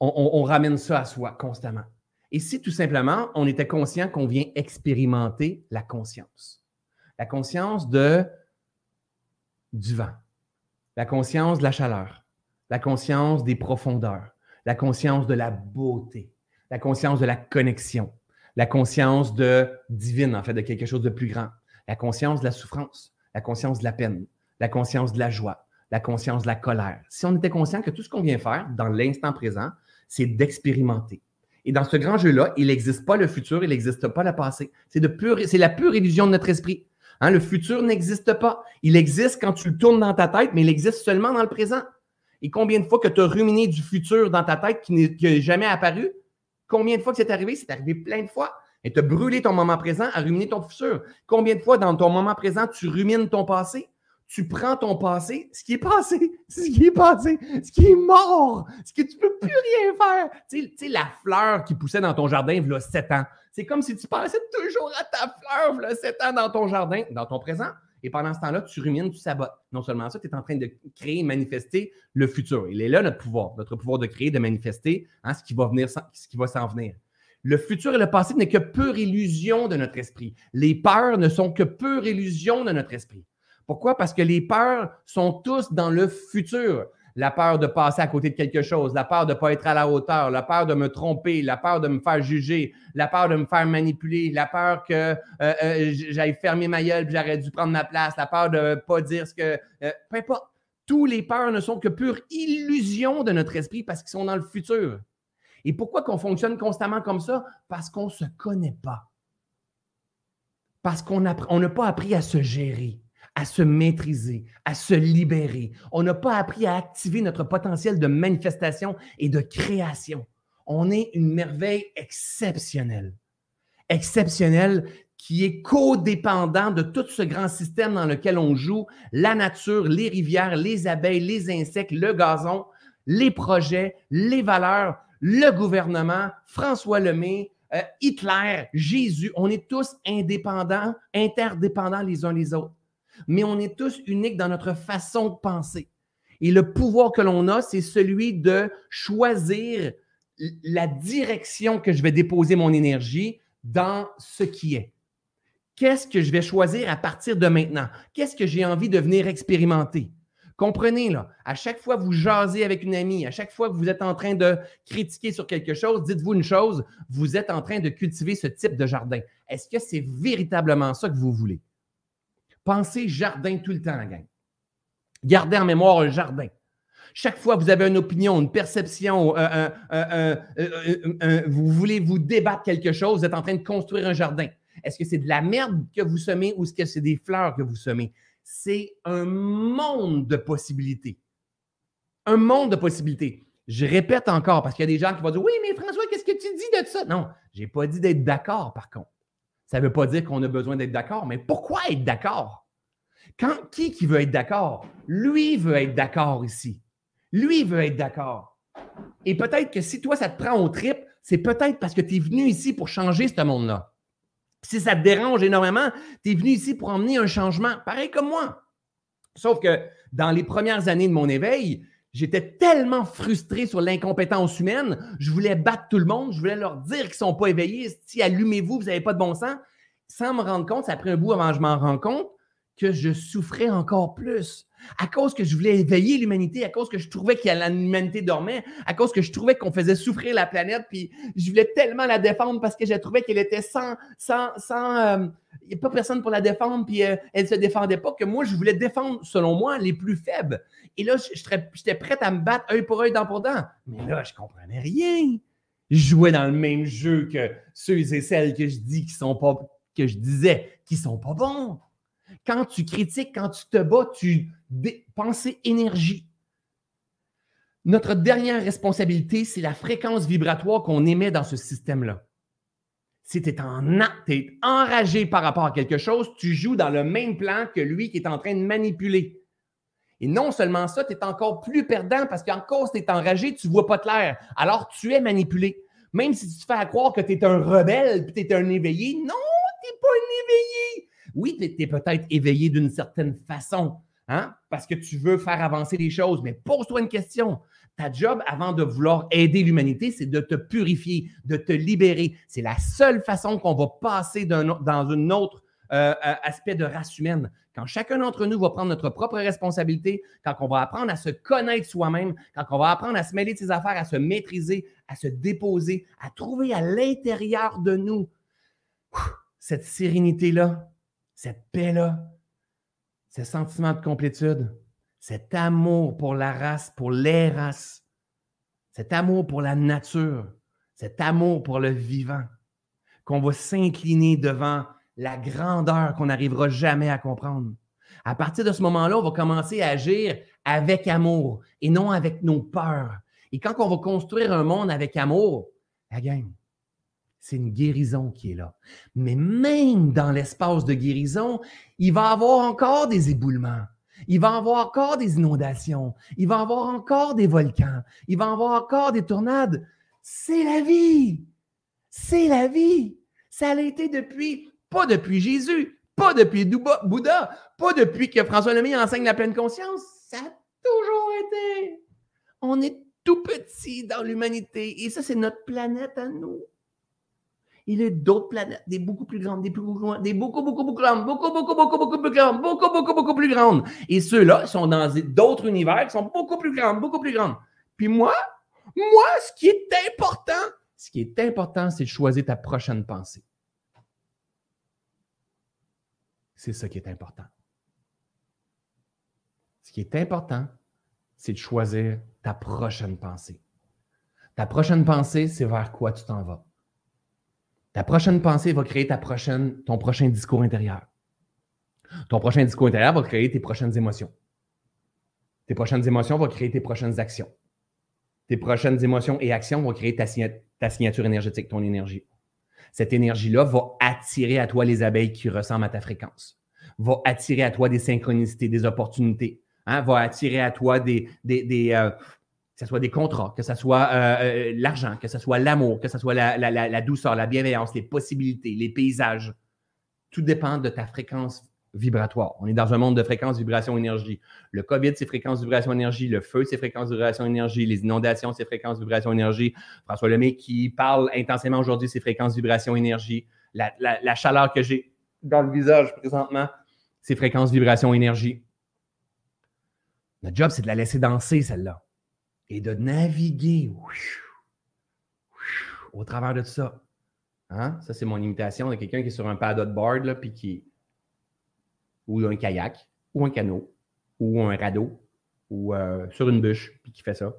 on, ramène ça à soi constamment. Et si tout simplement, on était conscient qu'on vient expérimenter la conscience. La conscience du vent, la conscience de la chaleur, la conscience des profondeurs, la conscience de la beauté, la conscience de la connexion, la conscience de divine, en fait, de quelque chose de plus grand, la conscience de la souffrance, la conscience de la peine, la conscience de la joie, la conscience la colère. Si on était conscient que tout ce qu'on vient faire dans l'instant présent, c'est d'expérimenter. Et dans ce grand jeu-là, il n'existe pas le futur, il n'existe pas le passé. C'est la pure illusion de notre esprit. Hein, le futur n'existe pas. Il existe quand tu le tournes dans ta tête, mais il existe seulement dans le présent. Et combien de fois que tu as ruminé du futur dans ta tête qui n'est jamais apparu? Combien de fois que c'est arrivé? C'est arrivé plein de fois. Et tu as brûlé ton moment présent à ruminer ton futur. Combien de fois dans ton moment présent, tu rumines ton passé? Tu prends ton passé, ce qui est passé, ce qui est passé, ce qui est mort, ce que tu peux plus rien faire. Tu sais, la fleur qui poussait dans ton jardin il y a 7 ans. C'est comme si tu passais toujours à ta fleur il y a 7 ans dans ton jardin, dans ton présent. Et pendant ce temps-là, tu rumines, tu sabotes. Non seulement ça, tu es en train de créer, manifester le futur. Il est là notre pouvoir, notre pouvoir de créer, de manifester hein, ce qui va venir, ce qui va s'en venir. Le futur et le passé n'est que pure illusion de notre esprit. Les peurs ne sont que pure illusion de notre esprit. Pourquoi? Parce que les peurs sont tous dans le futur. La peur de passer à côté de quelque chose, la peur de ne pas être à la hauteur, la peur de me tromper, la peur de me faire juger, la peur de me faire manipuler, la peur que euh, euh, j'aille fermer ma gueule j'aurais dû prendre ma place, la peur de ne pas dire ce que. Euh, peu importe. Tous les peurs ne sont que pure illusion de notre esprit parce qu'ils sont dans le futur. Et pourquoi qu'on fonctionne constamment comme ça? Parce qu'on ne se connaît pas. Parce qu'on n'a pas appris à se gérer à se maîtriser, à se libérer. On n'a pas appris à activer notre potentiel de manifestation et de création. On est une merveille exceptionnelle. Exceptionnelle qui est codépendant de tout ce grand système dans lequel on joue, la nature, les rivières, les abeilles, les insectes, le gazon, les projets, les valeurs, le gouvernement, François Lemay, euh, Hitler, Jésus. On est tous indépendants, interdépendants les uns les autres mais on est tous uniques dans notre façon de penser. Et le pouvoir que l'on a, c'est celui de choisir la direction que je vais déposer mon énergie dans ce qui est. Qu'est-ce que je vais choisir à partir de maintenant? Qu'est-ce que j'ai envie de venir expérimenter? Comprenez, là, à chaque fois que vous jasez avec une amie, à chaque fois que vous êtes en train de critiquer sur quelque chose, dites-vous une chose, vous êtes en train de cultiver ce type de jardin. Est-ce que c'est véritablement ça que vous voulez? Pensez jardin tout le temps, gang. Gardez en mémoire un jardin. Chaque fois que vous avez une opinion, une perception, vous voulez vous débattre quelque chose, vous êtes en train de construire un jardin. Est-ce que c'est de la merde que vous semez ou est-ce que c'est des fleurs que vous semez? C'est un monde de possibilités. Un monde de possibilités. Je répète encore parce qu'il y a des gens qui vont dire Oui, mais François, qu'est-ce que tu dis de ça? Non, je n'ai pas dit d'être d'accord, par contre. Ça ne veut pas dire qu'on a besoin d'être d'accord, mais pourquoi être d'accord? Quand, qui qui veut être d'accord? Lui veut être d'accord ici. Lui veut être d'accord. Et peut-être que si toi, ça te prend au trip, c'est peut-être parce que tu es venu ici pour changer ce monde-là. Si ça te dérange énormément, tu es venu ici pour emmener un changement, pareil comme moi. Sauf que dans les premières années de mon éveil, J'étais tellement frustré sur l'incompétence humaine. Je voulais battre tout le monde. Je voulais leur dire qu'ils ne sont pas éveillés. Si allumez-vous, vous n'avez pas de bon sens. Sans me rendre compte, ça a pris un bout avant que je m'en rende compte que je souffrais encore plus. À cause que je voulais éveiller l'humanité, à cause que je trouvais que l'humanité dormait, à cause que je trouvais qu'on faisait souffrir la planète, puis je voulais tellement la défendre parce que je trouvais qu'elle était sans, sans, sans, euh, il n'y a pas personne pour la défendre, puis euh, elle ne se défendait pas, que moi, je voulais défendre, selon moi, les plus faibles. Et là, j'étais prête à me battre œil pour œil, dent pour dent. Mais là, je comprenais rien. Je jouais dans le même jeu que ceux et celles que je dis qui sont pas, que je disais qui sont pas bons. Quand tu critiques, quand tu te bats, tu dépenses énergie. Notre dernière responsabilité, c'est la fréquence vibratoire qu'on émet dans ce système-là. Si tu en, es enragé par rapport à quelque chose, tu joues dans le même plan que lui qui est en train de manipuler. Et non seulement ça, tu es encore plus perdant parce qu'en cause tu es enragé, tu ne vois pas clair. Alors tu es manipulé. Même si tu te fais croire que tu es un rebelle puis tu es un éveillé, non, tu n'es pas un éveillé. Oui, tu es, peut-être éveillé d'une certaine façon, hein, parce que tu veux faire avancer les choses, mais pose-toi une question. Ta job, avant de vouloir aider l'humanité, c'est de te purifier, de te libérer. C'est la seule façon qu'on va passer dans un autre euh, euh, aspect de race humaine. Quand chacun d'entre nous va prendre notre propre responsabilité, quand on va apprendre à se connaître soi-même, quand on va apprendre à se mêler de ses affaires, à se maîtriser, à se déposer, à trouver à l'intérieur de nous cette sérénité-là, cette paix-là, ce sentiment de complétude, cet amour pour la race, pour les races, cet amour pour la nature, cet amour pour le vivant, qu'on va s'incliner devant la grandeur qu'on n'arrivera jamais à comprendre. À partir de ce moment-là, on va commencer à agir avec amour et non avec nos peurs. Et quand on va construire un monde avec amour, la gang, c'est une guérison qui est là. Mais même dans l'espace de guérison, il va y avoir encore des éboulements. Il va y avoir encore des inondations. Il va y avoir encore des volcans. Il va y avoir encore des tornades. C'est la vie. C'est la vie. Ça a été depuis pas depuis Jésus, pas depuis Bouddha, pas depuis que François Lemay enseigne la pleine conscience. Ça a toujours été. On est tout petit dans l'humanité et ça, c'est notre planète à nous. Il y a d'autres planètes, des beaucoup plus grandes, des, plus grandes, des beaucoup, beaucoup, beaucoup grandes, beaucoup, beaucoup, beaucoup, beaucoup plus grandes, beaucoup, beaucoup, beaucoup plus grandes. Et ceux-là sont dans d'autres univers qui sont beaucoup plus grandes, beaucoup plus grandes. Puis moi, moi, ce qui est important, ce qui est important, c'est de choisir ta prochaine pensée. C'est ça qui est important. Ce qui est important, c'est de choisir ta prochaine pensée. Ta prochaine pensée, c'est vers quoi tu t'en vas. Ta prochaine pensée va créer ta prochaine, ton prochain discours intérieur. Ton prochain discours intérieur va créer tes prochaines émotions. Tes prochaines émotions vont créer tes prochaines actions. Tes prochaines émotions et actions vont créer ta, ta signature énergétique, ton énergie cette énergie-là va attirer à toi les abeilles qui ressemblent à ta fréquence, va attirer à toi des synchronicités, des opportunités, hein, va attirer à toi des, des, euh, que ce soit des contrats, que ce soit euh, euh, l'argent, que ce soit l'amour, que ce soit la, douceur, la bienveillance, les possibilités, les paysages. Tout dépend de ta fréquence vibratoire. On est dans un monde de fréquence, vibration, énergie. Le COVID, c'est fréquence, vibration, énergie. Le feu, c'est fréquence, vibration, énergie. Les inondations, c'est fréquence, vibration, énergie. François Lemay qui parle intensément aujourd'hui, c'est fréquence, vibration, énergie. La, chaleur que j'ai dans le visage présentement, c'est fréquence, vibration, énergie. Notre job, c'est de la laisser danser, celle-là. Et de naviguer au travers de tout ça. Hein? Ça, c'est mon imitation de quelqu'un qui est sur un paddleboard, là, puis qui, ou un kayak, ou un canot, ou un radeau, ou euh, sur une bûche, puis qui fait ça,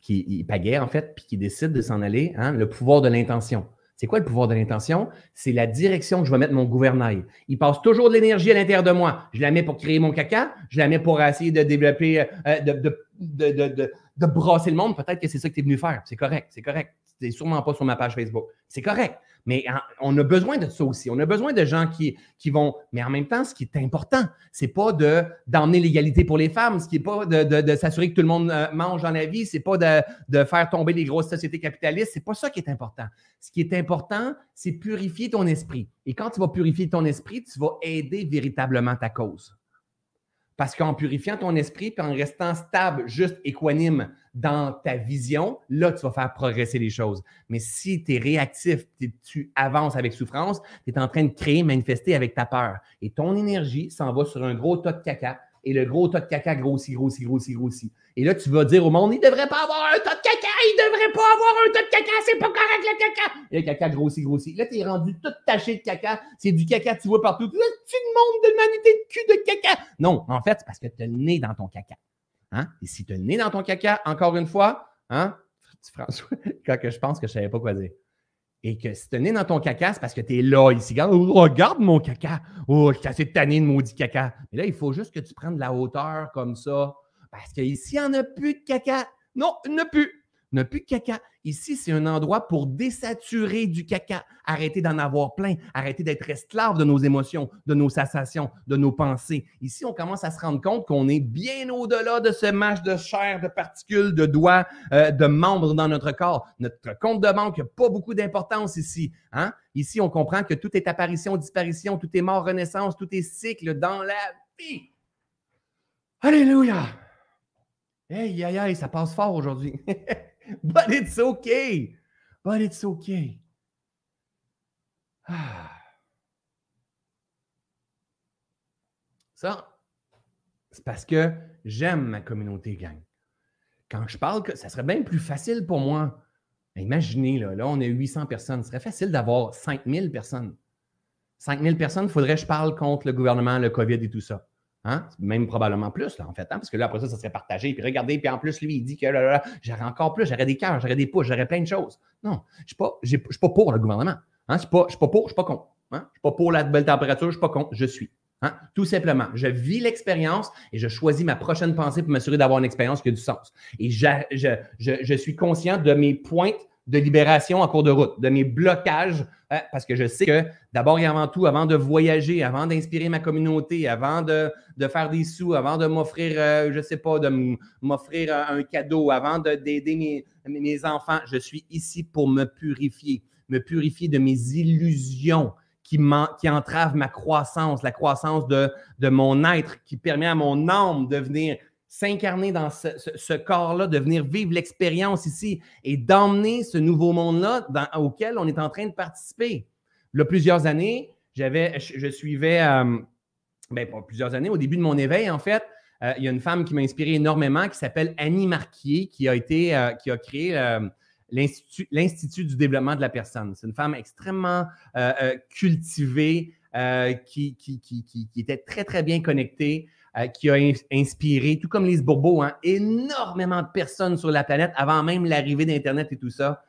qui il pagaie en fait, puis qui décide de s'en aller, hein, le pouvoir de l'intention. C'est quoi le pouvoir de l'intention? C'est la direction que je vais mettre mon gouvernail. Il passe toujours de l'énergie à l'intérieur de moi. Je la mets pour créer mon caca, je la mets pour essayer de développer, euh, de, de, de, de, brasser le monde. Peut-être que c'est ça que tu es venu faire. C'est correct, c'est correct. C'est sûrement pas sur ma page Facebook. C'est correct. Mais on a besoin de ça aussi. On a besoin de gens qui, vont. Mais en même temps, ce qui est important, c'est pas de, d'emmener l'égalité pour les femmes, ce qui n'est pas de, s'assurer que tout le monde euh, mange dans la vie, c'est pas de, de faire tomber les grosses sociétés capitalistes. C'est pas ça qui est important. Ce qui est important, c'est purifier ton esprit. Et quand tu vas purifier ton esprit, tu vas aider véritablement ta cause. Parce qu'en purifiant ton esprit, puis en restant stable, juste équanime dans ta vision, là, tu vas faire progresser les choses. Mais si tu es réactif, tu avances avec souffrance, tu es en train de créer, manifester avec ta peur. Et ton énergie s'en va sur un gros tas de caca et le gros tas de caca grossit, grossit, grossit, grossit. Et là, tu vas dire au monde, il devrait pas avoir un tas de caca, il devrait pas avoir un tas de caca, c'est pas correct le caca. Et le caca grossit, grossit. Là, tu es rendu tout taché de caca, c'est du caca, tu vois partout. Là, tu monde de l'humanité de cul de caca. Non, en fait, c'est parce que tu as le nez dans ton caca. Hein? Et si tu as le nez dans ton caca, encore une fois, hein, François, quand je pense que je ne savais pas quoi dire et que si tu es dans ton caca, c'est parce que tu es là, ici. Regarde mon caca. Oh, je suis assez tanné de maudit caca. Mais là, il faut juste que tu prennes de la hauteur comme ça. Parce qu'ici, il n'y en a plus de caca. Non, il n'y a plus. Il plus de caca. Ici, c'est un endroit pour désaturer du caca. Arrêtez d'en avoir plein. Arrêtez d'être esclave de nos émotions, de nos sensations, de nos pensées. Ici, on commence à se rendre compte qu'on est bien au-delà de ce match de chair, de particules, de doigts, euh, de membres dans notre corps. Notre compte de banque n'a pas beaucoup d'importance ici. Hein? Ici, on comprend que tout est apparition, disparition, tout est mort, renaissance, tout est cycle dans la vie. Alléluia! Hey, aïe, aïe, ça passe fort aujourd'hui. But it's okay. But it's okay. Ça, c'est parce que j'aime ma communauté, gang. Quand je parle, ça serait bien plus facile pour moi. Imaginez, là, là on a 800 personnes. Ce serait facile d'avoir 5000 personnes. 5000 personnes, il faudrait que je parle contre le gouvernement, le COVID et tout ça. Hein? Même probablement plus, là, en fait, hein? parce que là, après ça, ça serait partagé. Puis regardez, puis en plus, lui, il dit que j'aurais encore plus, j'aurais des cœurs, j'aurais des pouces, j'aurais plein de choses. Non, je ne suis, pas pour le gouvernement. Hein? Je ne suis, pas, pour, je ne suis pas con. Hein? Je ne suis pas pour la belle température, je ne suis pas con, je suis. Tout simplement, je vis l'expérience et je choisis ma prochaine pensée pour m'assurer d'avoir une expérience qui a du sens. Et je, je, je suis conscient de mes pointes de libération en cours de route, de mes blocages, hein, parce que je sais que d'abord et avant tout, avant de voyager, avant d'inspirer ma communauté, avant de, faire des sous, avant de m'offrir, euh, je ne sais pas, de m'offrir un cadeau, avant d'aider mes, mes enfants, je suis ici pour me purifier, me purifier de mes illusions qui, entravent ma croissance, la croissance de mon être, qui permet à mon âme de venir s'incarner dans ce, corps-là, de venir vivre l'expérience ici et d'emmener ce nouveau monde-là auquel on est en train de participer. Là, plusieurs années, j'avais, je, suivais, euh, ben, plusieurs années, au début de mon éveil, en fait, euh, il y a une femme qui m'a inspiré énormément qui s'appelle Annie Marquier, qui a été, euh, qui a créé l'Institut du développement de la personne. C'est une femme extrêmement cultivée, qui, qui, qui, était très, très bien connectée. Euh, qui a inspiré, tout comme Lise Bourbeau, hein, énormément de personnes sur la planète avant même l'arrivée d'Internet et tout ça.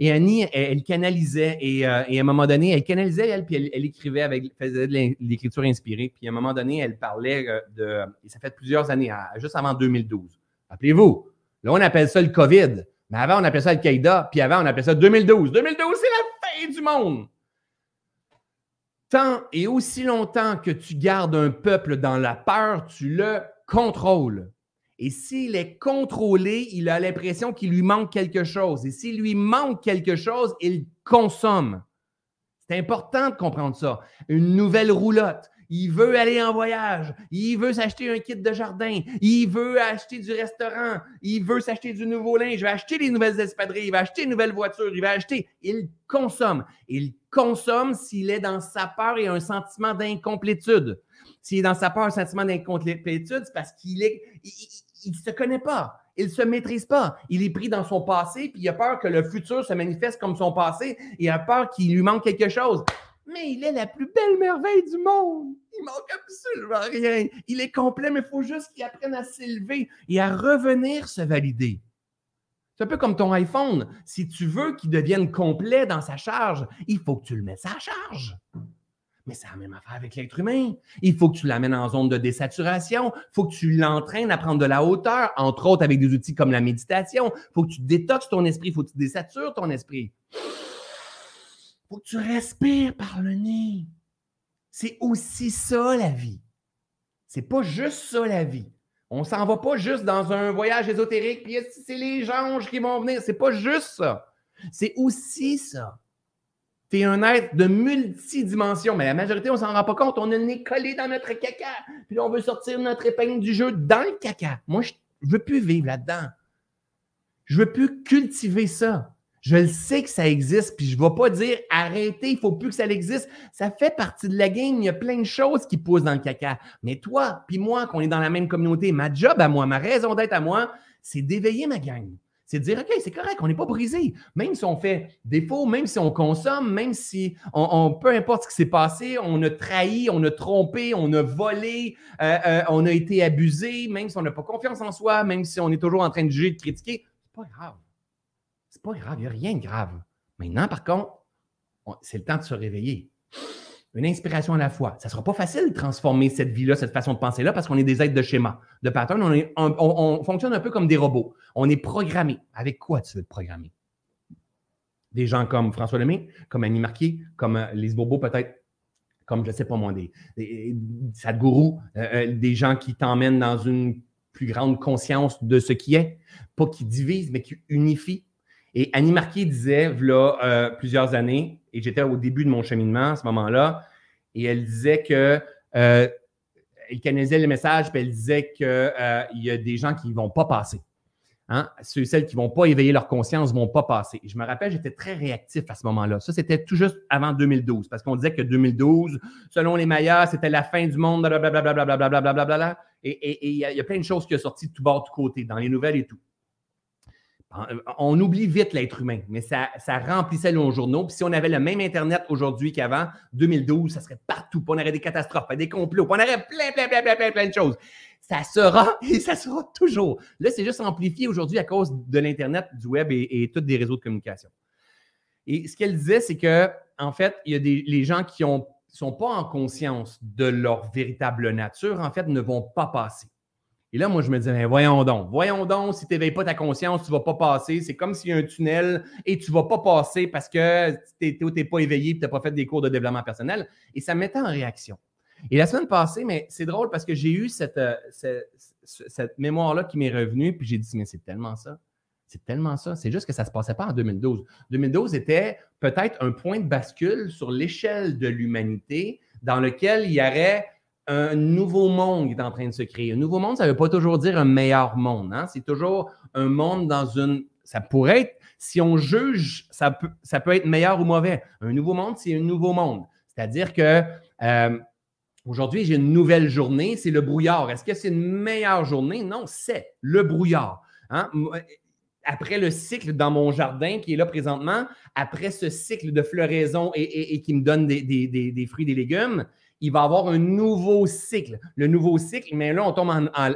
Et Annie, elle, canalisait et, euh, et, à un moment donné, elle canalisait, elle, puis elle, écrivait avec, faisait de l'écriture inspirée. Puis à un moment donné, elle parlait euh, de, et ça fait plusieurs années, juste avant 2012. Rappelez-vous, là, on appelle ça le COVID. Mais avant, on appelait ça Al-Qaïda, puis avant, on appelait ça 2012. 2012, c'est la fin du monde. Tant et aussi longtemps que tu gardes un peuple dans la peur, tu le contrôles. Et s'il est contrôlé, il a l'impression qu'il lui manque quelque chose. Et s'il lui manque quelque chose, il consomme. C'est important de comprendre ça. Une nouvelle roulotte, il veut aller en voyage, il veut s'acheter un kit de jardin, il veut acheter du restaurant, il veut s'acheter du nouveau linge, il va acheter des nouvelles espadrilles, il va acheter une nouvelle voiture, il va acheter. Il consomme. Il consomme s'il est dans sa peur et un sentiment d'incomplétude. S'il est dans sa peur, un sentiment d'incomplétude, c'est parce qu'il il, se connaît pas. Il ne se maîtrise pas. Il est pris dans son passé, puis il a peur que le futur se manifeste comme son passé. Il a peur qu'il lui manque quelque chose mais il est la plus belle merveille du monde. Il manque absolument rien. Il est complet, mais il faut juste qu'il apprenne à s'élever et à revenir se valider. C'est un peu comme ton iPhone. Si tu veux qu'il devienne complet dans sa charge, il faut que tu le mettes à charge. Mais c'est la même affaire avec l'être humain. Il faut que tu l'amènes en zone de désaturation. Il faut que tu l'entraînes à prendre de la hauteur, entre autres avec des outils comme la méditation. Il faut que tu détoxes ton esprit. Il faut que tu désatures ton esprit faut que tu respires par le nez. C'est aussi ça la vie. C'est pas juste ça la vie. On s'en va pas juste dans un voyage ésotérique, puis c'est les anges qui vont venir? C'est pas juste ça. C'est aussi ça. Tu es un être de multidimension, mais la majorité, on s'en rend pas compte. On est collé dans notre caca, puis on veut sortir notre épingle du jeu dans le caca. Moi, je ne veux plus vivre là-dedans. Je veux plus cultiver ça. Je le sais que ça existe, puis je ne vais pas dire arrêtez, il ne faut plus que ça existe. Ça fait partie de la game. Il y a plein de choses qui poussent dans le caca. Mais toi, puis moi, qu'on est dans la même communauté, ma job à moi, ma raison d'être à moi, c'est d'éveiller ma gang. C'est de dire, OK, c'est correct, on n'est pas brisé. Même si on fait défaut, même si on consomme, même si on, peu importe ce qui s'est passé, on a trahi, on a trompé, on a volé, euh, euh, on a été abusé, même si on n'a pas confiance en soi, même si on est toujours en train de juger, de critiquer, c'est pas grave. C'est pas grave, il n'y a rien de grave. Maintenant, par contre, c'est le temps de se réveiller. une inspiration à la fois. Ça ne sera pas facile de transformer cette vie-là, cette façon de penser-là, parce qu'on est des êtres de schéma, de pattern. On, on, fonctionne un peu comme des robots. On est programmé. Avec quoi tu veux te programmer? Des gens comme François Lemay, comme Annie Marquier, comme euh, Lise Bourbeau peut-être, comme, je ne sais pas moi, des, des Sadhguru, euh, euh, des gens qui t'emmènent dans une plus grande conscience de ce qui est, pas qui divise, mais qui unifie. Et Annie Marquet disait, voilà euh, plusieurs années, et j'étais au début de mon cheminement à ce moment-là, et elle disait que euh, elle canalisait le message, puis elle disait qu'il euh, y a des gens qui ne vont pas passer. Hein? Ceux et celles qui ne vont pas éveiller leur conscience ne vont pas passer. je me rappelle, j'étais très réactif à ce moment-là. Ça, c'était tout juste avant 2012, parce qu'on disait que 2012, selon les meilleurs, c'était la fin du monde, blablabla. Et il y, a plein de choses qui sont sorties de tout bord, de tout côté, dans les nouvelles et tout. Euh, on oublie vite l'être humain, mais ça, remplissait nos journaux. Puis si on avait le même Internet aujourd'hui qu'avant, 2012, ça serait partout. on aurait des catastrophes, des complots, on aurait plein, plein, plein, plein, plein, plein de choses. Ça sera et ça sera toujours. Là, c'est juste amplifié aujourd'hui à cause de l'Internet, du web et, et tous des réseaux de communication. Et ce qu'elle disait, c'est que, en fait, il y a des les gens qui ne sont pas en conscience de leur véritable nature, en fait, ne vont pas passer. Et là, moi, je me disais, voyons donc, voyons donc, si tu n'éveilles pas ta conscience, tu ne vas pas passer. C'est comme s'il y a un tunnel et tu ne vas pas passer parce que tu n'es pas éveillé et tu n'as pas fait des cours de développement personnel. Et ça me mettait en réaction. Et la semaine passée, mais c'est drôle parce que j'ai eu cette, euh, cette, mémoire-là qui m'est revenue, puis j'ai dit, mais c'est tellement ça. C'est tellement ça. C'est juste que ça ne se passait pas en 2012. 2012 était peut-être un point de bascule sur l'échelle de l'humanité dans lequel il y aurait un nouveau monde est en train de se créer. Un nouveau monde, ça ne veut pas toujours dire un meilleur monde. Hein? C'est toujours un monde dans une. Ça pourrait être, si on juge, ça peut, être meilleur ou mauvais. Un nouveau monde, c'est un nouveau monde. C'est-à-dire que euh, aujourd'hui, j'ai une nouvelle journée, c'est le brouillard. Est-ce que c'est une meilleure journée? Non, c'est le brouillard. Hein? Après le cycle dans mon jardin qui est là présentement, après ce cycle de floraison et, qui me donne des, des fruits, des légumes, il va avoir un nouveau cycle. Le nouveau cycle, mais là, on, tombe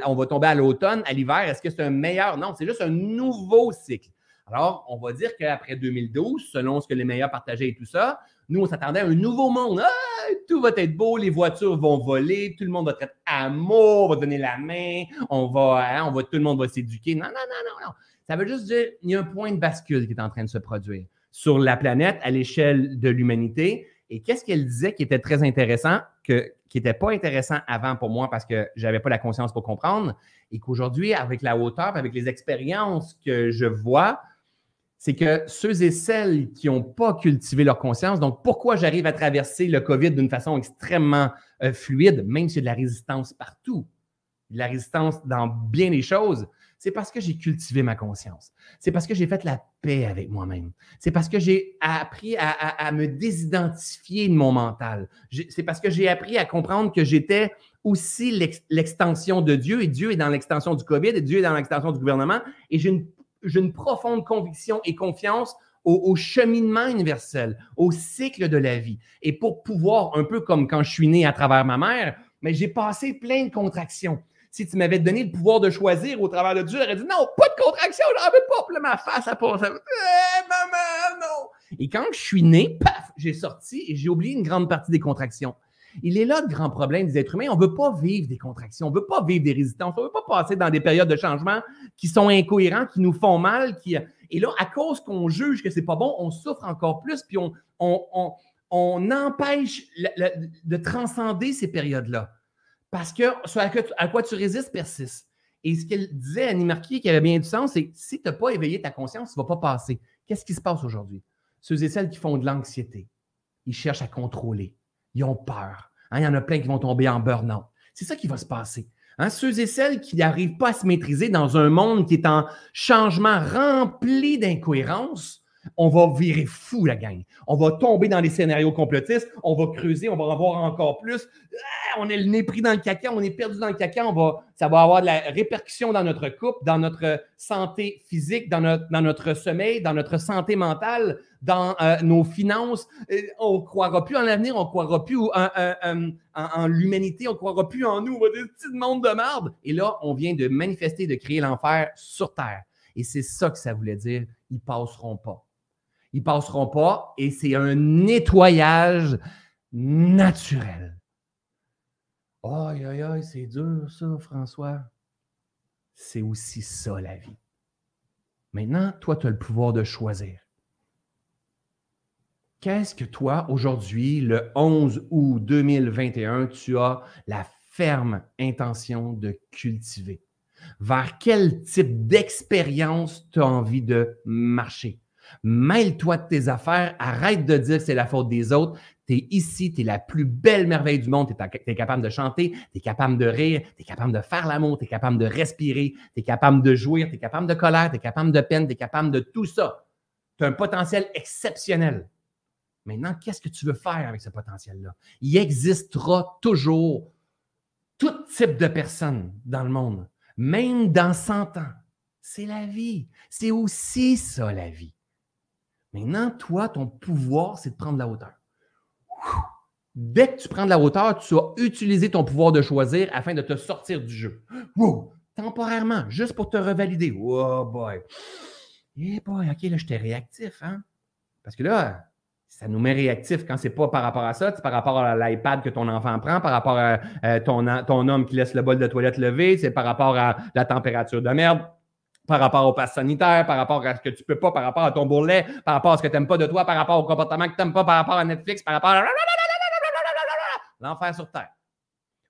on va tomber à l'automne, à l'hiver. Est-ce que c'est un meilleur? Non, c'est juste un nouveau cycle. Alors, on va dire qu'après 2012, selon ce que les meilleurs partageaient et tout ça, nous, on s'attendait à un nouveau monde. Tout va être beau, les voitures vont voler, tout le monde va être amour, on va donner la main, on va, hein, on va, tout le monde va s'éduquer. Non, non, non, non, non. Ça veut juste dire qu'il y a un point de bascule qui est en train de se produire sur la planète à l'échelle de l'humanité. Et qu'est-ce qu'elle disait qui était très intéressant, que, qui n'était pas intéressant avant pour moi parce que je n'avais pas la conscience pour comprendre, et qu'aujourd'hui, avec la hauteur, avec les expériences que je vois, c'est que ceux et celles qui n'ont pas cultivé leur conscience, donc pourquoi j'arrive à traverser le COVID d'une façon extrêmement euh, fluide, même s'il y a de la résistance partout, de la résistance dans bien des choses, c'est parce que j'ai cultivé ma conscience. C'est parce que j'ai fait la paix avec moi-même. C'est parce que j'ai appris à, me désidentifier de mon mental. C'est parce que j'ai appris à comprendre que j'étais aussi l'extension de Dieu et Dieu est dans l'extension du COVID et Dieu est dans l'extension du gouvernement. Et j'ai une, profonde conviction et confiance au, cheminement universel, au cycle de la vie. Et pour pouvoir, un peu comme quand je suis né à travers ma mère, mais j'ai passé plein de contractions si tu m'avais donné le pouvoir de choisir au travers de Dieu, j'aurais dit non, pas de contraction, j'en veux pas. Puis ma face, à part, eh, maman, non. Et quand je suis né, paf, j'ai sorti et j'ai oublié une grande partie des contractions. Il est là le grand problème des êtres humains. On ne veut pas vivre des contractions, on ne veut pas vivre des résistances, on ne veut pas passer dans des périodes de changement qui sont incohérents, qui nous font mal. Et là, à cause qu'on juge que ce n'est pas bon, on souffre encore plus, puis on, empêche de transcender ces périodes-là. Parce que ce à quoi tu résistes persiste. Et ce qu'elle disait, Annie Marquis, qui avait bien du sens, c'est si tu n'as pas éveillé ta conscience, tu ne vas pas passer. Qu'est-ce qui se passe aujourd'hui? Ceux et celles qui font de l'anxiété, ils cherchent à contrôler, ils ont peur. Hein, il y en a plein qui vont tomber en burn-out. C'est ça qui va se passer. Hein, ceux et celles qui n'arrivent pas à se maîtriser dans un monde qui est en changement rempli d'incohérences, on va virer fou, la gang. On va tomber dans les scénarios complotistes, on va creuser, on va en voir encore plus. Ah, on est le nez pris dans le caca, on est perdu dans le caca, on va, ça va avoir de la répercussion dans notre couple, dans notre santé physique, dans notre, sommeil, dans notre santé mentale, dans euh, nos finances. Euh, on ne croira plus en l'avenir, on ne croira plus en, l'humanité, on ne croira plus en nous, on va des petits monde de merde. Et là, on vient de manifester, de créer l'enfer sur Terre. Et c'est ça que ça voulait dire, ils passeront pas ils passeront pas et c'est un nettoyage naturel. Aïe, aïe, aïe, c'est dur ça, François. C'est aussi ça la vie. Maintenant, toi, tu as le pouvoir de choisir. Qu'est-ce que toi, aujourd'hui, le 11 août 2021, tu as la ferme intention de cultiver? Vers quel type d'expérience tu as envie de marcher? Mêle-toi de tes affaires, arrête de dire que c'est la faute des autres. Tu es ici, tu es la plus belle merveille du monde, tu es, capable de chanter, tu es capable de rire, tu es capable de faire l'amour, tu es capable de respirer, tu es capable de jouir, tu es capable de colère, tu es capable de peine, tu es capable de tout ça. Tu as un potentiel exceptionnel. Maintenant, qu'est-ce que tu veux faire avec ce potentiel-là? Il existera toujours tout type de personnes dans le monde, même dans 100 ans. C'est la vie. C'est aussi ça, la vie. Maintenant, toi, ton pouvoir, c'est de prendre la hauteur. Dès que tu prends de la hauteur, tu vas utiliser ton pouvoir de choisir afin de te sortir du jeu. Temporairement, juste pour te revalider. Oh boy. Eh boy, OK, là, j'étais réactif, hein? Parce que là, ça nous met réactif quand c'est pas par rapport à ça, c'est par rapport à l'iPad que ton enfant prend, par rapport à euh, ton, ton homme qui laisse le bol de toilette levé, c'est par rapport à la température de merde par rapport au pass sanitaire, par rapport à ce que tu peux pas, par rapport à ton bourrelet, par rapport à ce que tu n'aimes pas de toi, par rapport au comportement que tu n'aimes pas, par rapport à Netflix, par rapport à l'enfer sur Terre.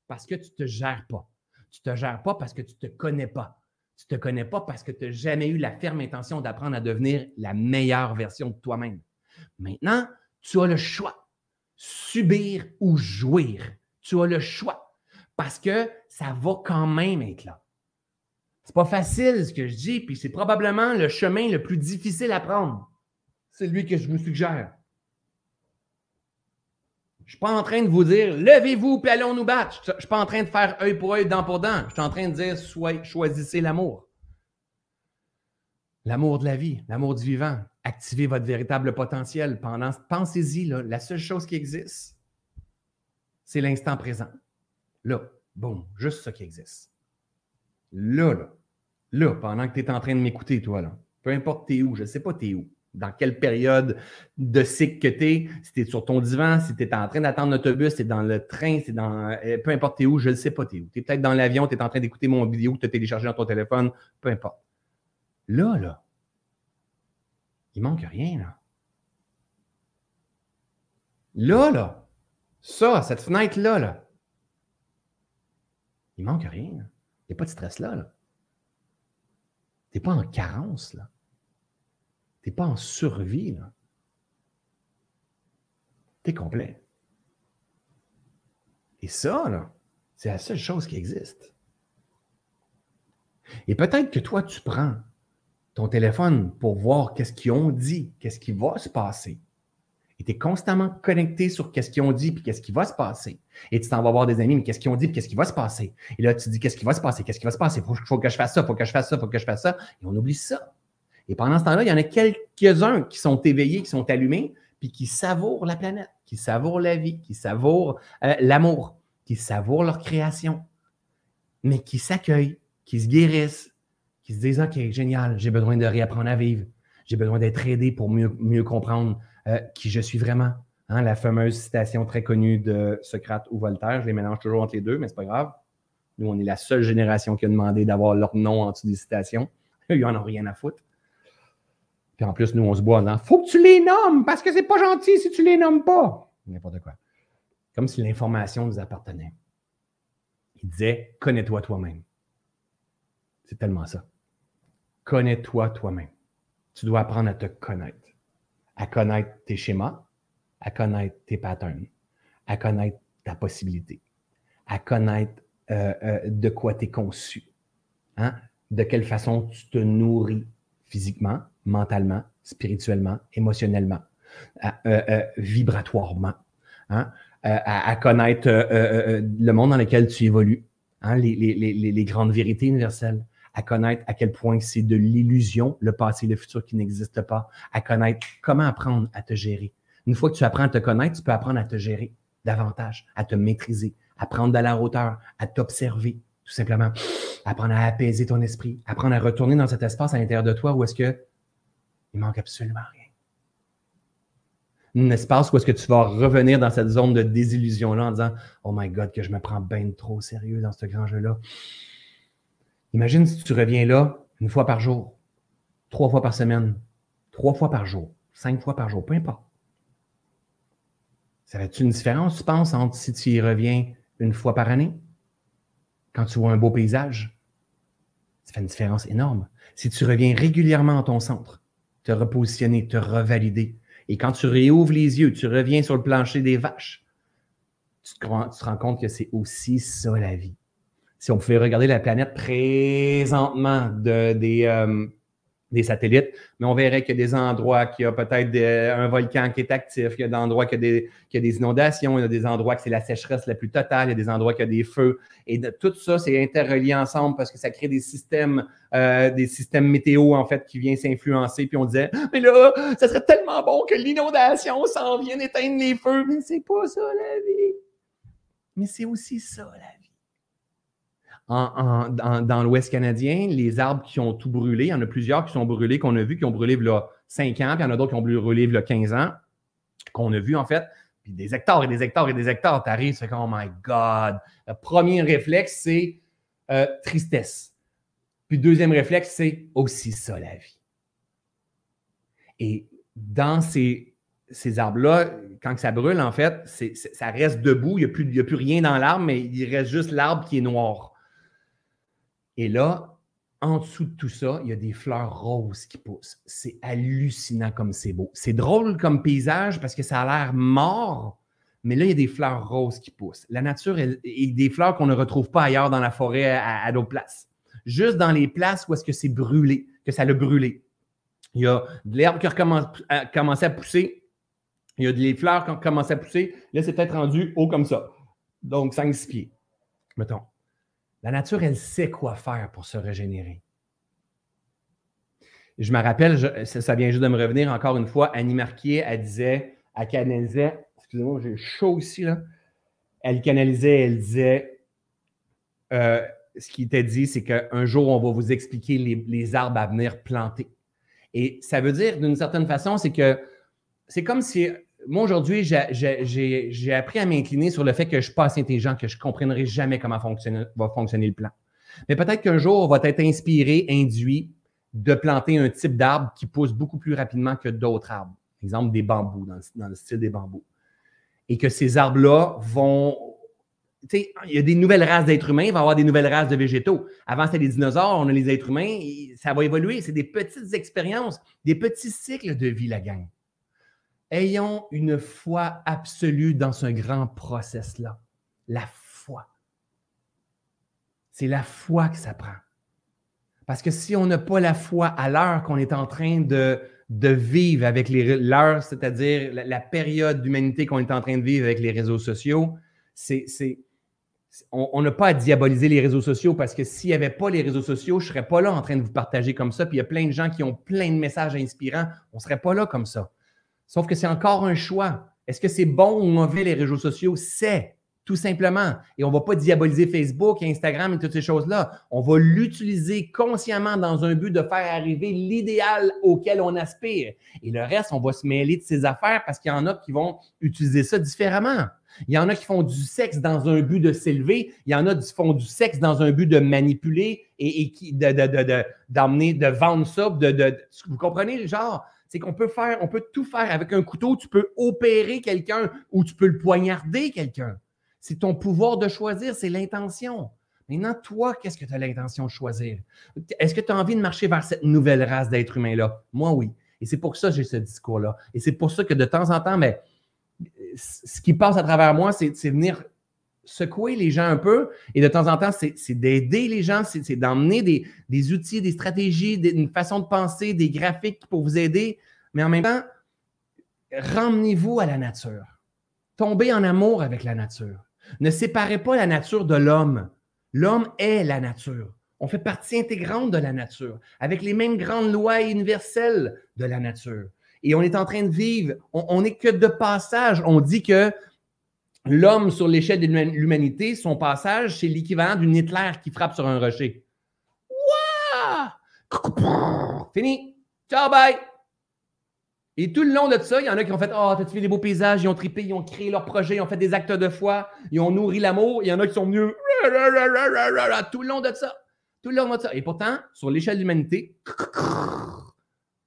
Parce que tu ne te gères pas. Tu ne te gères pas parce que tu ne te connais pas. Tu ne te connais pas parce que tu n'as jamais eu la ferme intention d'apprendre à devenir la meilleure version de toi-même. Maintenant, tu as le choix. Subir ou jouir. Tu as le choix. Parce que ça va quand même être là. C'est pas facile ce que je dis, puis c'est probablement le chemin le plus difficile à prendre. C'est lui que je vous suggère. Je ne suis pas en train de vous dire levez-vous puis allons nous battre. Je ne suis pas en train de faire œil pour œil, dent pour dent. Je suis en train de dire choisissez l'amour. L'amour de la vie, l'amour du vivant. Activez votre véritable potentiel. Pendant, pensez-y, la seule chose qui existe, c'est l'instant présent. Là, boum, juste ça qui existe. Là, là, là, pendant que tu es en train de m'écouter, toi, là, peu importe t'es où, je ne sais pas t'es où, dans quelle période de cycle que tu es, si tu es sur ton divan, si tu es en train d'attendre l'autobus, tu es dans le train, c'est dans. Euh, peu importe t'es où, je ne sais pas t'es où. Tu es peut-être dans l'avion, tu es en train d'écouter mon vidéo que tu as téléchargé dans ton téléphone, peu importe. Là, là, il manque rien, là. Là, là, ça, cette fenêtre-là, là, il manque rien. Pas de stress là. Tu n'es pas en carence. là. Tu n'es pas en survie. Tu es complet. Et ça, là, c'est la seule chose qui existe. Et peut-être que toi, tu prends ton téléphone pour voir qu'est-ce qu'ils ont dit, qu'est-ce qui va se passer tu es constamment connecté sur qu'est-ce qu'ils ont dit puis qu'est-ce qui va se passer. Et tu t'en vas voir des amis, mais qu'est-ce qu'ils ont dit puis qu'est-ce qui va se passer? Et là, tu dis qu'est-ce qui va se passer, qu'est-ce qui va se passer, il faut, que je fasse ça, faut que je fasse ça, faut que je fasse ça. Et on oublie ça. Et pendant ce temps-là, il y en a quelques-uns qui sont éveillés, qui sont allumés, puis qui savourent la planète, qui savourent la vie, qui savourent euh, l'amour, qui savourent leur création, mais qui s'accueillent, qui se guérissent, qui se disent OK, génial, j'ai besoin de réapprendre à vivre, j'ai besoin d'être aidé pour mieux comprendre euh, qui je suis vraiment. Hein, la fameuse citation très connue de Socrate ou Voltaire, je les mélange toujours entre les deux, mais c'est pas grave. Nous, on est la seule génération qui a demandé d'avoir leur nom en dessous des citations. Ils n'en ont rien à foutre. Puis en plus, nous, on se boit Il Faut que tu les nommes parce que c'est pas gentil si tu les nommes pas. N'importe quoi. Comme si l'information nous appartenait. Il disait Connais-toi toi-même. C'est tellement ça. Connais-toi toi-même. Tu dois apprendre à te connaître à connaître tes schémas, à connaître tes patterns, à connaître ta possibilité, à connaître euh, euh, de quoi tu es conçu, hein? de quelle façon tu te nourris physiquement, mentalement, spirituellement, émotionnellement, euh, vibratoirement, hein? à, connaître le monde dans lequel tu évolues, hein? les, les grandes vérités universelles, à connaître à quel point c'est de l'illusion, le passé et le futur qui n'existent pas, à connaître comment apprendre à te gérer. Une fois que tu apprends à te connaître, tu peux apprendre à te gérer davantage, à te maîtriser, à prendre de la hauteur, à t'observer, tout simplement, apprendre à apaiser ton esprit, apprendre à retourner dans cet espace à l'intérieur de toi où est-ce que il manque absolument rien. un espace où est-ce que tu vas revenir dans cette zone de désillusion-là en disant Oh my God, que je me prends bien trop sérieux dans ce grand jeu-là. Imagine si tu reviens là une fois par jour, trois fois par semaine, trois fois par jour, cinq fois par jour, peu importe. Ça fait-tu une différence, tu penses, entre si tu y reviens une fois par année, quand tu vois un beau paysage? Ça fait une différence énorme. Si tu reviens régulièrement à ton centre, te repositionner, te revalider, et quand tu réouvres les yeux, tu reviens sur le plancher des vaches, tu te, rends compte que c'est aussi ça la vie. Si on pouvait regarder la planète présentement de, des, euh, des satellites, mais on verrait qu'il y a des endroits qu'il y a peut-être un volcan qui est actif, qu'il y a des endroits qu'il y, a des inondations, il y a des endroits que c'est la sécheresse la plus totale, il y a des endroits qu'il y a des feux. Et tout ça, c'est interrelié ensemble parce que ça crée des systèmes, euh, des systèmes météo, en fait, qui viennent s'influencer. Puis on disait, mais là, ça serait tellement bon que l'inondation s'en vienne éteindre les feux. Mais c'est pas ça la vie. Mais c'est aussi ça la vie dans l'Ouest canadien, les arbres qui ont tout brûlé, il y en a plusieurs qui sont brûlés, qu'on a vu, qui ont brûlé il y a 5 ans, puis il y en a d'autres qui ont brûlé il y a 15 ans, qu'on a vu en fait. Puis des hectares et des hectares et des hectares, tu arrives, c'est comme, oh my God. Le premier réflexe, c'est euh, tristesse. Puis deuxième réflexe, c'est aussi ça la vie. Et dans ces, ces arbres-là, quand ça brûle, en fait, ça reste debout. Il n'y a, a, plus rien dans l'arbre, mais il reste juste l'arbre qui est noir. Et là, en dessous de tout ça, il y a des fleurs roses qui poussent. C'est hallucinant comme c'est beau. C'est drôle comme paysage parce que ça a l'air mort, mais là, il y a des fleurs roses qui poussent. La nature et des fleurs qu'on ne retrouve pas ailleurs dans la forêt à, d'autres places. Juste dans les places où est-ce que c'est brûlé, que ça l'a brûlé. Il y a de l'herbe qui a commencé à pousser. Il y a des fleurs qui ont commencé à pousser. Là, c'est peut-être rendu haut comme ça. Donc, 5-6 pieds. Mettons. La nature, elle sait quoi faire pour se régénérer. Je me rappelle, ça, vient juste de me revenir encore une fois, Annie Marquier, elle disait, elle canalisait, excusez-moi, j'ai chaud ici, là. Elle canalisait, elle disait, euh, ce qui était dit, c'est qu'un jour, on va vous expliquer les, arbres à venir planter. Et ça veut dire, d'une certaine façon, c'est que c'est comme si moi, aujourd'hui, j'ai appris à m'incliner sur le fait que je ne suis pas assez intelligent, que je ne comprendrai jamais comment va fonctionner le plan. Mais peut-être qu'un jour, on va être inspiré, induit de planter un type d'arbre qui pousse beaucoup plus rapidement que d'autres arbres. Exemple, des bambous, dans le, style des bambous. Et que ces arbres-là vont. Tu sais, il y a des nouvelles races d'êtres humains, il va y avoir des nouvelles races de végétaux. Avant, c'était les dinosaures, on a les êtres humains, ça va évoluer. C'est des petites expériences, des petits cycles de vie, la gang. Ayons une foi absolue dans ce grand process-là. La foi. C'est la foi que ça prend. Parce que si on n'a pas la foi à l'heure qu'on est en train de, de vivre avec l'heure, c'est-à-dire la, période d'humanité qu'on est en train de vivre avec les réseaux sociaux, c'est, on n'a pas à diaboliser les réseaux sociaux parce que s'il n'y avait pas les réseaux sociaux, je ne serais pas là en train de vous partager comme ça. Puis il y a plein de gens qui ont plein de messages inspirants. On ne serait pas là comme ça. Sauf que c'est encore un choix. Est-ce que c'est bon ou mauvais les réseaux sociaux? C'est tout simplement. Et on ne va pas diaboliser Facebook, Instagram et toutes ces choses-là. On va l'utiliser consciemment dans un but de faire arriver l'idéal auquel on aspire. Et le reste, on va se mêler de ces affaires parce qu'il y en a qui vont utiliser ça différemment. Il y en a qui font du sexe dans un but de s'élever. Il y en a qui font du sexe dans un but de manipuler et, qui d'amener, de, vendre ça. De, vous comprenez, genre, c'est qu'on peut faire, on peut tout faire avec un couteau. Tu peux opérer quelqu'un ou tu peux le poignarder quelqu'un. C'est ton pouvoir de choisir, c'est l'intention. Maintenant, toi, qu'est-ce que tu as l'intention de choisir? Est-ce que tu as envie de marcher vers cette nouvelle race d'êtres humains-là? Moi, oui. Et c'est pour ça que j'ai ce discours-là. Et c'est pour ça que de temps en temps, mais, ben, ce qui passe à travers moi, c'est venir secouer les gens un peu. Et de temps en temps, c'est d'aider les gens, c'est d'emmener des, outils, des stratégies, une façon de penser, des graphiques pour vous aider. Mais en même temps, ramenez-vous à la nature. Tombez en amour avec la nature. Ne séparez pas la nature de l'homme. L'homme est la nature. On fait partie intégrante de la nature, avec les mêmes grandes lois universelles de la nature. Et on est en train de vivre, on n'est que de passage. On dit que l'homme sur l'échelle de l'humanité, son passage, c'est l'équivalent d'une Hitler qui frappe sur un rocher. Fini. Ciao, bye! Et tout le long de ça, il y en a qui ont fait Oh, t'as-tu vu des beaux paysages? Ils ont tripé, ils ont créé leur projet, ils ont fait des actes de foi, ils ont nourri l'amour. Il y en a qui sont venus tout le long de ça. Tout le long de ça. Et pourtant, sur l'échelle de l'humanité,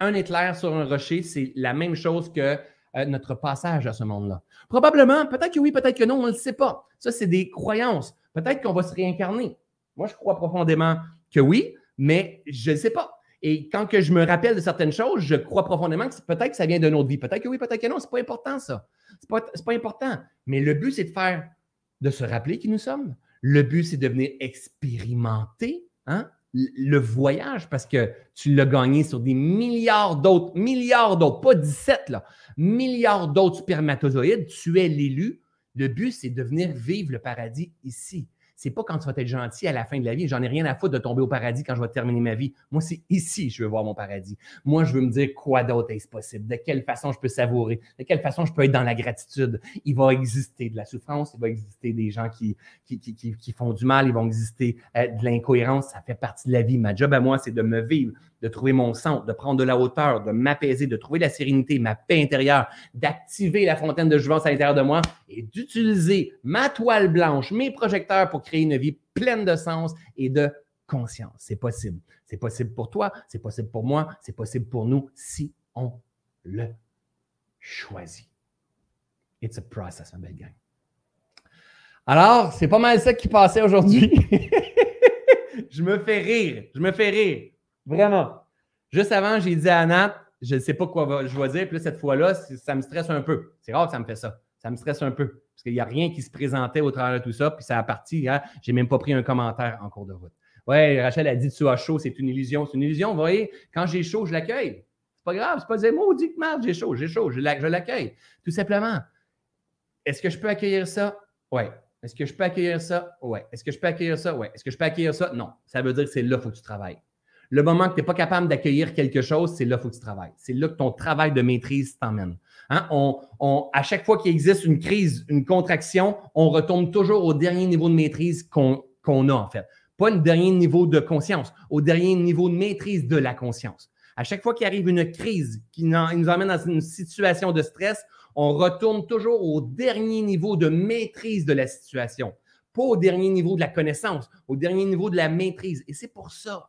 un éclair sur un rocher, c'est la même chose que euh, notre passage à ce monde-là. Probablement, peut-être que oui, peut-être que non, on ne le sait pas. Ça, c'est des croyances. Peut-être qu'on va se réincarner. Moi, je crois profondément que oui, mais je ne sais pas. Et quand que je me rappelle de certaines choses, je crois profondément que peut-être que ça vient d'une autre vie. Peut-être que oui, peut-être que non. Ce n'est pas important, ça. Ce n'est pas, pas, important. Mais le but, c'est de faire, de se rappeler qui nous sommes. Le but, c'est de venir expérimenter hein, le voyage parce que tu l'as gagné sur des milliards d'autres, milliards d'autres, pas 17, là, milliards d'autres spermatozoïdes. Tu es l'élu. Le but, c'est de venir vivre le paradis ici c'est pas quand tu vas être gentil à la fin de la vie. J'en ai rien à foutre de tomber au paradis quand je vais terminer ma vie. Moi, c'est ici que je veux voir mon paradis. Moi, je veux me dire quoi d'autre est-ce possible, de quelle façon je peux savourer, de quelle façon je peux être dans la gratitude? Il va exister de la souffrance, il va exister des gens qui, qui, qui, qui font du mal, il va exister euh, de l'incohérence. Ça fait partie de la vie. Ma job à moi, c'est de me vivre, de trouver mon centre, de prendre de la hauteur, de m'apaiser, de trouver la sérénité, ma paix intérieure, d'activer la fontaine de jouvence à l'intérieur de moi et d'utiliser ma toile blanche, mes projecteurs pour créer une vie pleine de sens et de conscience. C'est possible. C'est possible pour toi, c'est possible pour moi, c'est possible pour nous si on le choisit. It's a process, ma belle gang. Alors, c'est pas mal ça qui passait aujourd'hui. je me fais rire. Je me fais rire. Vraiment. Juste avant, j'ai dit à Nat, je ne sais pas quoi je vais dire. Puis cette fois-là, ça me stresse un peu. C'est rare que ça me fait ça. Ça me stresse un peu. Parce qu'il n'y a rien qui se présentait au travers de tout ça. Puis ça a parti. Hein, j'ai même pas pris un commentaire en cours de route. Ouais, Rachel a dit tu as chaud, c'est une illusion. C'est une illusion. Vous voyez, quand j'ai chaud, je l'accueille. C'est pas grave. C'est pas des mots, dit que j'ai chaud, j'ai chaud. Je l'accueille. Tout simplement. Est-ce que je peux accueillir ça? Oui. Est-ce que je peux accueillir ça? Oui. Est-ce que je peux accueillir ça? Oui. Est-ce que je peux accueillir ça? Non. Ça veut dire que c'est là qu'il faut que tu travailles. Le moment que tu n'es pas capable d'accueillir quelque chose, c'est là qu'il faut que tu travailles. C'est là que ton travail de maîtrise t'emmène. Hein? On, à chaque fois qu'il existe une crise, une contraction, on retourne toujours au dernier niveau de maîtrise qu'on a, en fait. Pas le dernier niveau de conscience, au dernier niveau de maîtrise de la conscience. À chaque fois qu'il arrive une crise qui nous emmène dans une situation de stress, on retourne toujours au dernier niveau de maîtrise de la situation, pas au dernier niveau de la connaissance, au dernier niveau de la maîtrise. Et c'est pour ça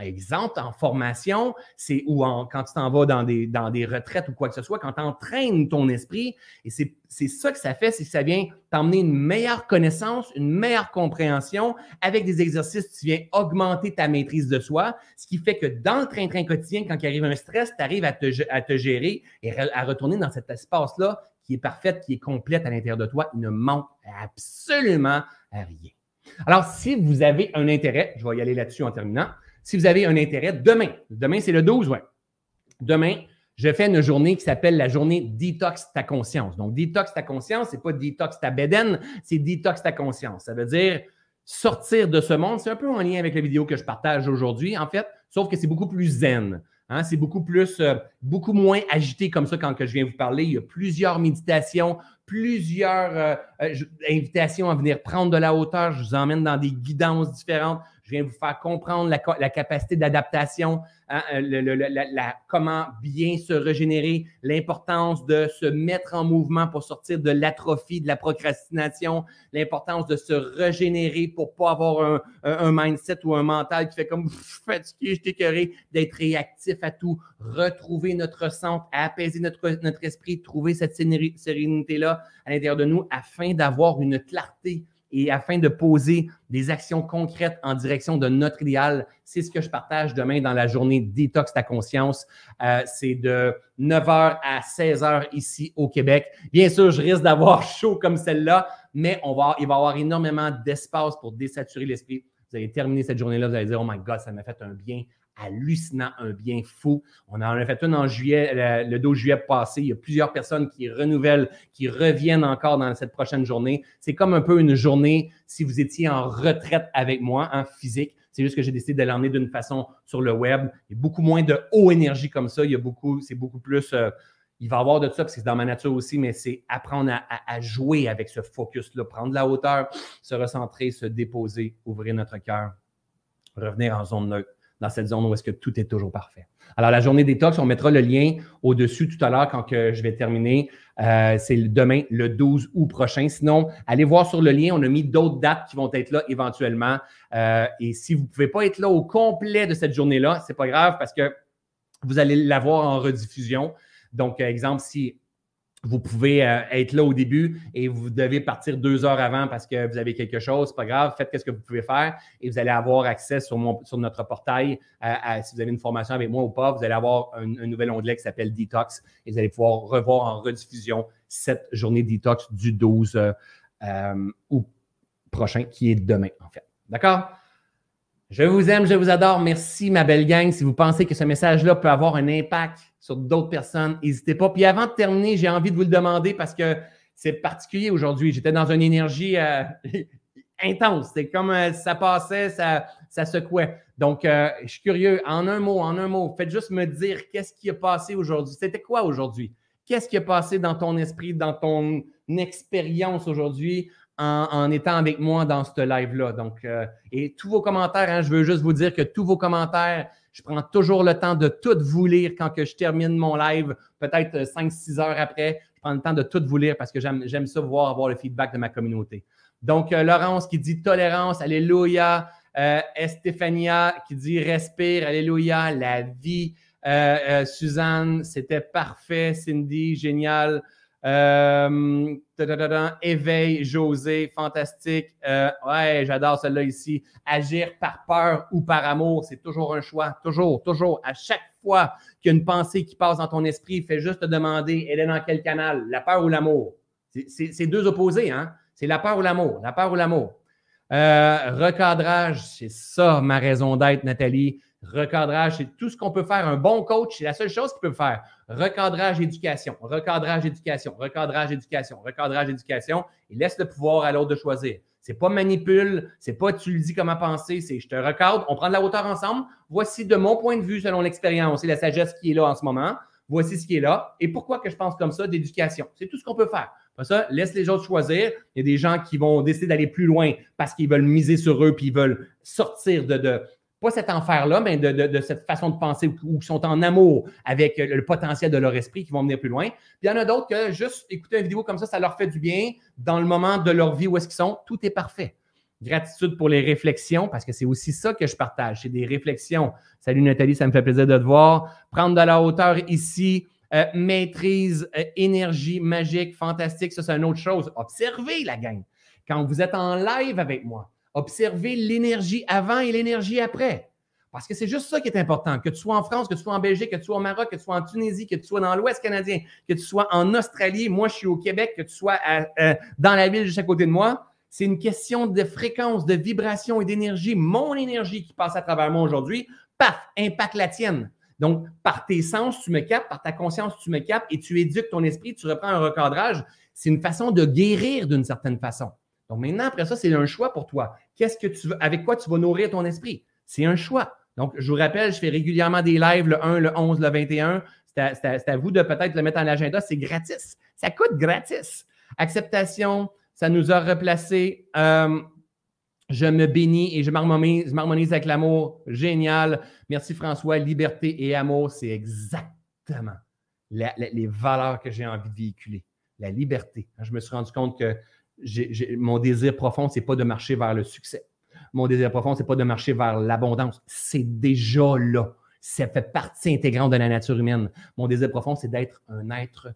exemple, en formation, c'est ou en, quand tu t'en vas dans des, dans des retraites ou quoi que ce soit, quand tu entraînes ton esprit, et c'est ça que ça fait, c'est que ça vient t'emmener une meilleure connaissance, une meilleure compréhension. Avec des exercices, tu viens augmenter ta maîtrise de soi, ce qui fait que dans le train-train quotidien, quand il arrive un stress, tu arrives à te, à te gérer et à retourner dans cet espace-là qui est parfait, qui est complète à l'intérieur de toi. Il ne manque absolument rien. Alors, si vous avez un intérêt, je vais y aller là-dessus en terminant, si vous avez un intérêt, demain, demain c'est le 12, ouais. Demain, je fais une journée qui s'appelle la journée Detox ta conscience. Donc, Detox ta conscience, c'est pas Detox ta bédaine, c'est Detox ta conscience. Ça veut dire sortir de ce monde. C'est un peu en lien avec la vidéo que je partage aujourd'hui, en fait, sauf que c'est beaucoup plus zen. Hein. c'est beaucoup plus, euh, beaucoup moins agité comme ça quand je viens vous parler. Il y a plusieurs méditations, plusieurs euh, euh, invitations à venir prendre de la hauteur. Je vous emmène dans des guidances différentes. Je viens vous faire comprendre la, capacité d'adaptation, hein, euh, comment bien se régénérer, l'importance de se mettre en mouvement pour sortir de l'atrophie, de la procrastination, l'importance de se régénérer pour ne pas avoir un, mindset ou un mental qui fait comme fatigué, je t'écœuré, d'être réactif à tout, retrouver notre centre, apaiser notre, notre esprit, trouver cette sérénité-là à l'intérieur de nous afin d'avoir une clarté et afin de poser des actions concrètes en direction de notre idéal. C'est ce que je partage demain dans la journée Détox ta conscience. Euh, c'est de 9h à 16h ici au Québec. Bien sûr, je risque d'avoir chaud comme celle-là, mais on va, il va y avoir énormément d'espace pour désaturer l'esprit. Vous allez terminer cette journée-là, vous allez dire, oh my God, ça m'a fait un bien hallucinant, un bien fou. On en a fait une en juillet, le 12 juillet passé. Il y a plusieurs personnes qui renouvellent, qui reviennent encore dans cette prochaine journée. C'est comme un peu une journée si vous étiez en retraite avec moi en physique. C'est juste que j'ai décidé de l'emmener d'une façon sur le web. Il y a beaucoup moins de haut énergie comme ça. Il y a beaucoup, c'est beaucoup plus. Euh, il va y avoir de ça parce que c'est dans ma nature aussi, mais c'est apprendre à, à, jouer avec ce focus-là, prendre la hauteur, se recentrer, se déposer, ouvrir notre cœur, revenir en zone neutre dans cette zone où est-ce que tout est toujours parfait. Alors, la journée détox, on mettra le lien au-dessus tout à l'heure quand je vais terminer. Euh, c'est demain, le 12 août prochain. Sinon, allez voir sur le lien. On a mis d'autres dates qui vont être là éventuellement. Euh, et si vous ne pouvez pas être là au complet de cette journée-là, ce n'est pas grave parce que vous allez l'avoir en rediffusion. Donc, exemple, si vous pouvez euh, être là au début et vous devez partir deux heures avant parce que vous avez quelque chose, c'est pas grave, faites ce que vous pouvez faire et vous allez avoir accès sur, sur notre portail. si vous avez une formation avec moi ou pas, vous allez avoir un, nouvel onglet qui s'appelle Detox et vous allez pouvoir revoir en rediffusion cette journée Detox du 12 euh, euh, prochain, qui est demain en fait. D'accord? Je vous aime, je vous adore. Merci, ma belle gang. Si vous pensez que ce message-là peut avoir un impact sur d'autres personnes, n'hésitez pas. Puis avant de terminer, j'ai envie de vous le demander parce que c'est particulier aujourd'hui. J'étais dans une énergie euh, intense. C'était comme euh, ça passait, ça, ça secouait. Donc, euh, je suis curieux. En un mot, en un mot, faites juste me dire qu'est-ce qui a passé aujourd'hui. C'était quoi aujourd'hui? Qu'est-ce qui a passé dans ton esprit, dans ton expérience aujourd'hui? en, étant avec moi dans ce live-là? Donc, et tous vos commentaires, hein, je veux juste vous dire que tous vos commentaires, je prends toujours le temps de tout vous lire quand que je termine mon live, peut-être 5-6 heures après. Je prends le temps de tout vous lire parce que j'aime ça voir avoir le feedback de ma communauté. Donc, euh, Laurence qui dit tolérance, alléluia. Euh, Estefania qui dit respire, alléluia, la vie. Suzanne, c'était parfait. Cindy, génial. Euh, éveil, José, fantastique. Euh, ouais, j'adore celle-là ici. Agir par peur ou par amour, c'est toujours un choix. Toujours, toujours. À chaque fois qu'il y a une pensée qui passe dans ton esprit, fais juste te demander, elle est dans quel canal? La peur ou l'amour? C'est deux opposés, hein? C'est la peur ou l'amour? La peur ou l'amour? Euh, recadrage, c'est ça ma raison d'être, Nathalie. Recadrage, c'est tout ce qu'on peut faire. Un bon coach, c'est la seule chose qu'il peut faire. Recadrage, éducation, recadrage, éducation, recadrage, éducation, recadrage, éducation. Il laisse le pouvoir à l'autre de choisir. C'est pas manipule, c'est pas tu lui dis comment penser, c'est je te recadre, on prend de la hauteur ensemble. Voici de mon point de vue, selon l'expérience et la sagesse qui est là en ce moment. Voici ce qui est là. Et pourquoi que je pense comme ça d'éducation? C'est tout ce qu'on peut faire. Pas ça, laisse les autres choisir. Il y a des gens qui vont décider d'aller plus loin parce qu'ils veulent miser sur eux puis ils veulent sortir de, de, pas cet enfer-là, mais de, cette façon de penser ou qui sont en amour avec le potentiel de leur esprit qui vont venir plus loin. Puis il y en a d'autres que juste écouter une vidéo comme ça, ça leur fait du bien dans le moment de leur vie où est-ce qu'ils sont. Tout est parfait. Gratitude pour les réflexions, parce que c'est aussi ça que je partage. C'est des réflexions. Salut Nathalie, ça me fait plaisir de te voir. Prendre de la hauteur ici, euh, maîtrise, euh, énergie magique, fantastique, ça c'est une autre chose. Observez la gang. Quand vous êtes en live avec moi, Observez l'énergie avant et l'énergie après. Parce que c'est juste ça qui est important. Que tu sois en France, que tu sois en Belgique, que tu sois au Maroc, que tu sois en Tunisie, que tu sois dans l'Ouest canadien, que tu sois en Australie, moi je suis au Québec, que tu sois euh, dans la ville juste à côté de moi. C'est une question de fréquence, de vibration et d'énergie. Mon énergie qui passe à travers moi aujourd'hui, paf, impacte la tienne. Donc, par tes sens, tu me capes, par ta conscience, tu me capes et tu éduques ton esprit, tu reprends un recadrage. C'est une façon de guérir d'une certaine façon. Donc maintenant, après ça, c'est un choix pour toi. Qu'est-ce que tu veux, avec quoi tu vas nourrir ton esprit? C'est un choix. Donc, je vous rappelle, je fais régulièrement des lives le 1, le 11, le 21. C'est à, vous de peut-être le mettre en agenda. C'est gratis. Ça coûte gratis. Acceptation, ça nous a replacé. Euh, je me bénis et je m'harmonise avec l'amour. Génial. Merci François. Liberté et amour, c'est exactement les valeurs que j'ai envie de véhiculer. La liberté. Je me suis rendu compte que mon désir profond, ce n'est pas de marcher vers le succès. Mon désir profond, ce n'est pas de marcher vers l'abondance. C'est déjà là. Ça fait partie intégrante de la nature humaine. Mon désir profond, c'est d'être un être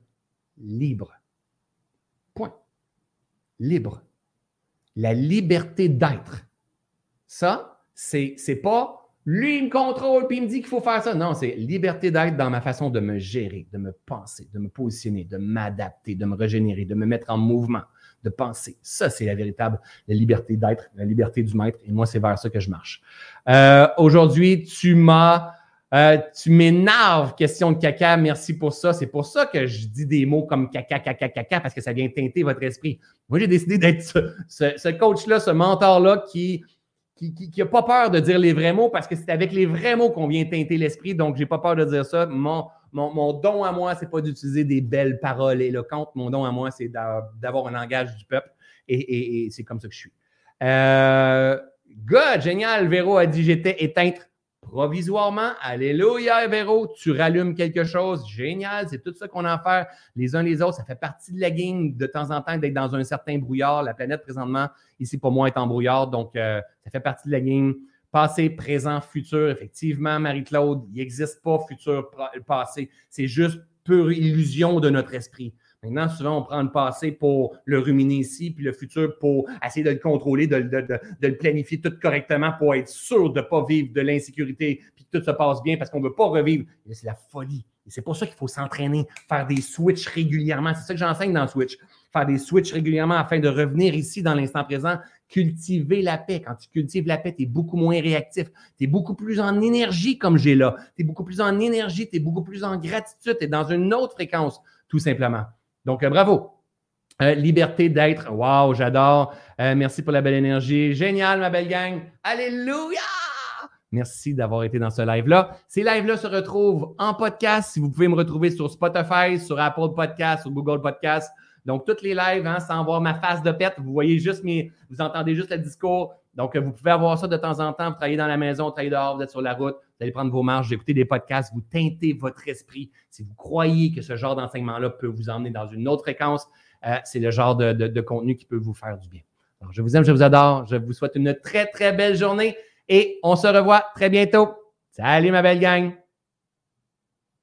libre. Point. Libre. La liberté d'être. Ça, c'est, c'est pas lui, il me contrôle puis il me dit qu'il faut faire ça. Non, c'est liberté d'être dans ma façon de me gérer, de me penser, de me positionner, de m'adapter, de me régénérer, de me mettre en mouvement de penser. Ça, c'est la véritable la liberté d'être, la liberté du maître. Et moi, c'est vers ça que je marche. Euh, aujourd'hui, tu m'as, euh, tu m'énerves, question de caca. Merci pour ça. C'est pour ça que je dis des mots comme caca, caca, caca, parce que ça vient teinter votre esprit. Moi, j'ai décidé d'être ce, coach-là, ce mentor-là qui qui n'a pas peur de dire les vrais mots parce que c'est avec les vrais mots qu'on vient teinter l'esprit. Donc, j'ai pas peur de dire ça. Mon, mon, don à moi, c'est pas d'utiliser des belles paroles éloquentes. Mon don à moi, c'est d'avoir un langage du peuple. Et, c'est comme ça que je suis. Euh, God, génial. Véro a dit j'étais éteinte provisoirement. Alléluia, Véro, tu rallumes quelque chose. Génial, c'est tout ça qu'on a à faire les uns les autres. Ça fait partie de la game de temps en temps d'être dans un certain brouillard. La planète, présentement, ici pour moi, est en brouillard. Donc, euh, ça fait partie de la game. Passé, présent, futur. Effectivement, Marie-Claude, il n'existe pas futur, passé. C'est juste pure illusion de notre esprit. Maintenant, souvent, on prend le passé pour le ruminer ici, puis le futur pour essayer de le contrôler, de, le planifier tout correctement pour être sûr de ne pas vivre de l'insécurité, puis que tout se passe bien parce qu'on ne veut pas revivre. C'est la folie. C'est pour ça qu'il faut s'entraîner, faire des switches régulièrement. C'est ça que j'enseigne dans Switch. Faire des switches régulièrement afin de revenir ici dans l'instant présent, cultiver la paix. Quand tu cultives la paix, tu es beaucoup moins réactif. Tu es beaucoup plus en énergie comme j'ai là. Tu es beaucoup plus en énergie, tu es beaucoup plus en gratitude, tu es dans une autre fréquence, tout simplement. Donc, euh, bravo. Euh, liberté d'être. Wow, j'adore. Euh, merci pour la belle énergie. Génial, ma belle gang. Alléluia! Merci d'avoir été dans ce live-là. Ces lives-là se retrouvent en podcast. Si vous pouvez me retrouver sur Spotify, sur Apple Podcast, sur Google Podcast. Donc, toutes les lives, hein, sans voir ma face de pète, vous voyez juste mes, vous entendez juste le discours. Donc, vous pouvez avoir ça de temps en temps. Vous travaillez dans la maison, vous travaillez dehors, vous êtes sur la route, vous allez prendre vos marches, vous écoutez des podcasts, vous teintez votre esprit. Si vous croyez que ce genre d'enseignement-là peut vous emmener dans une autre fréquence, euh, c'est le genre de, contenu qui peut vous faire du bien. Alors, je vous aime, je vous adore. Je vous souhaite une très, très belle journée et on se revoit très bientôt. Salut, ma belle gang!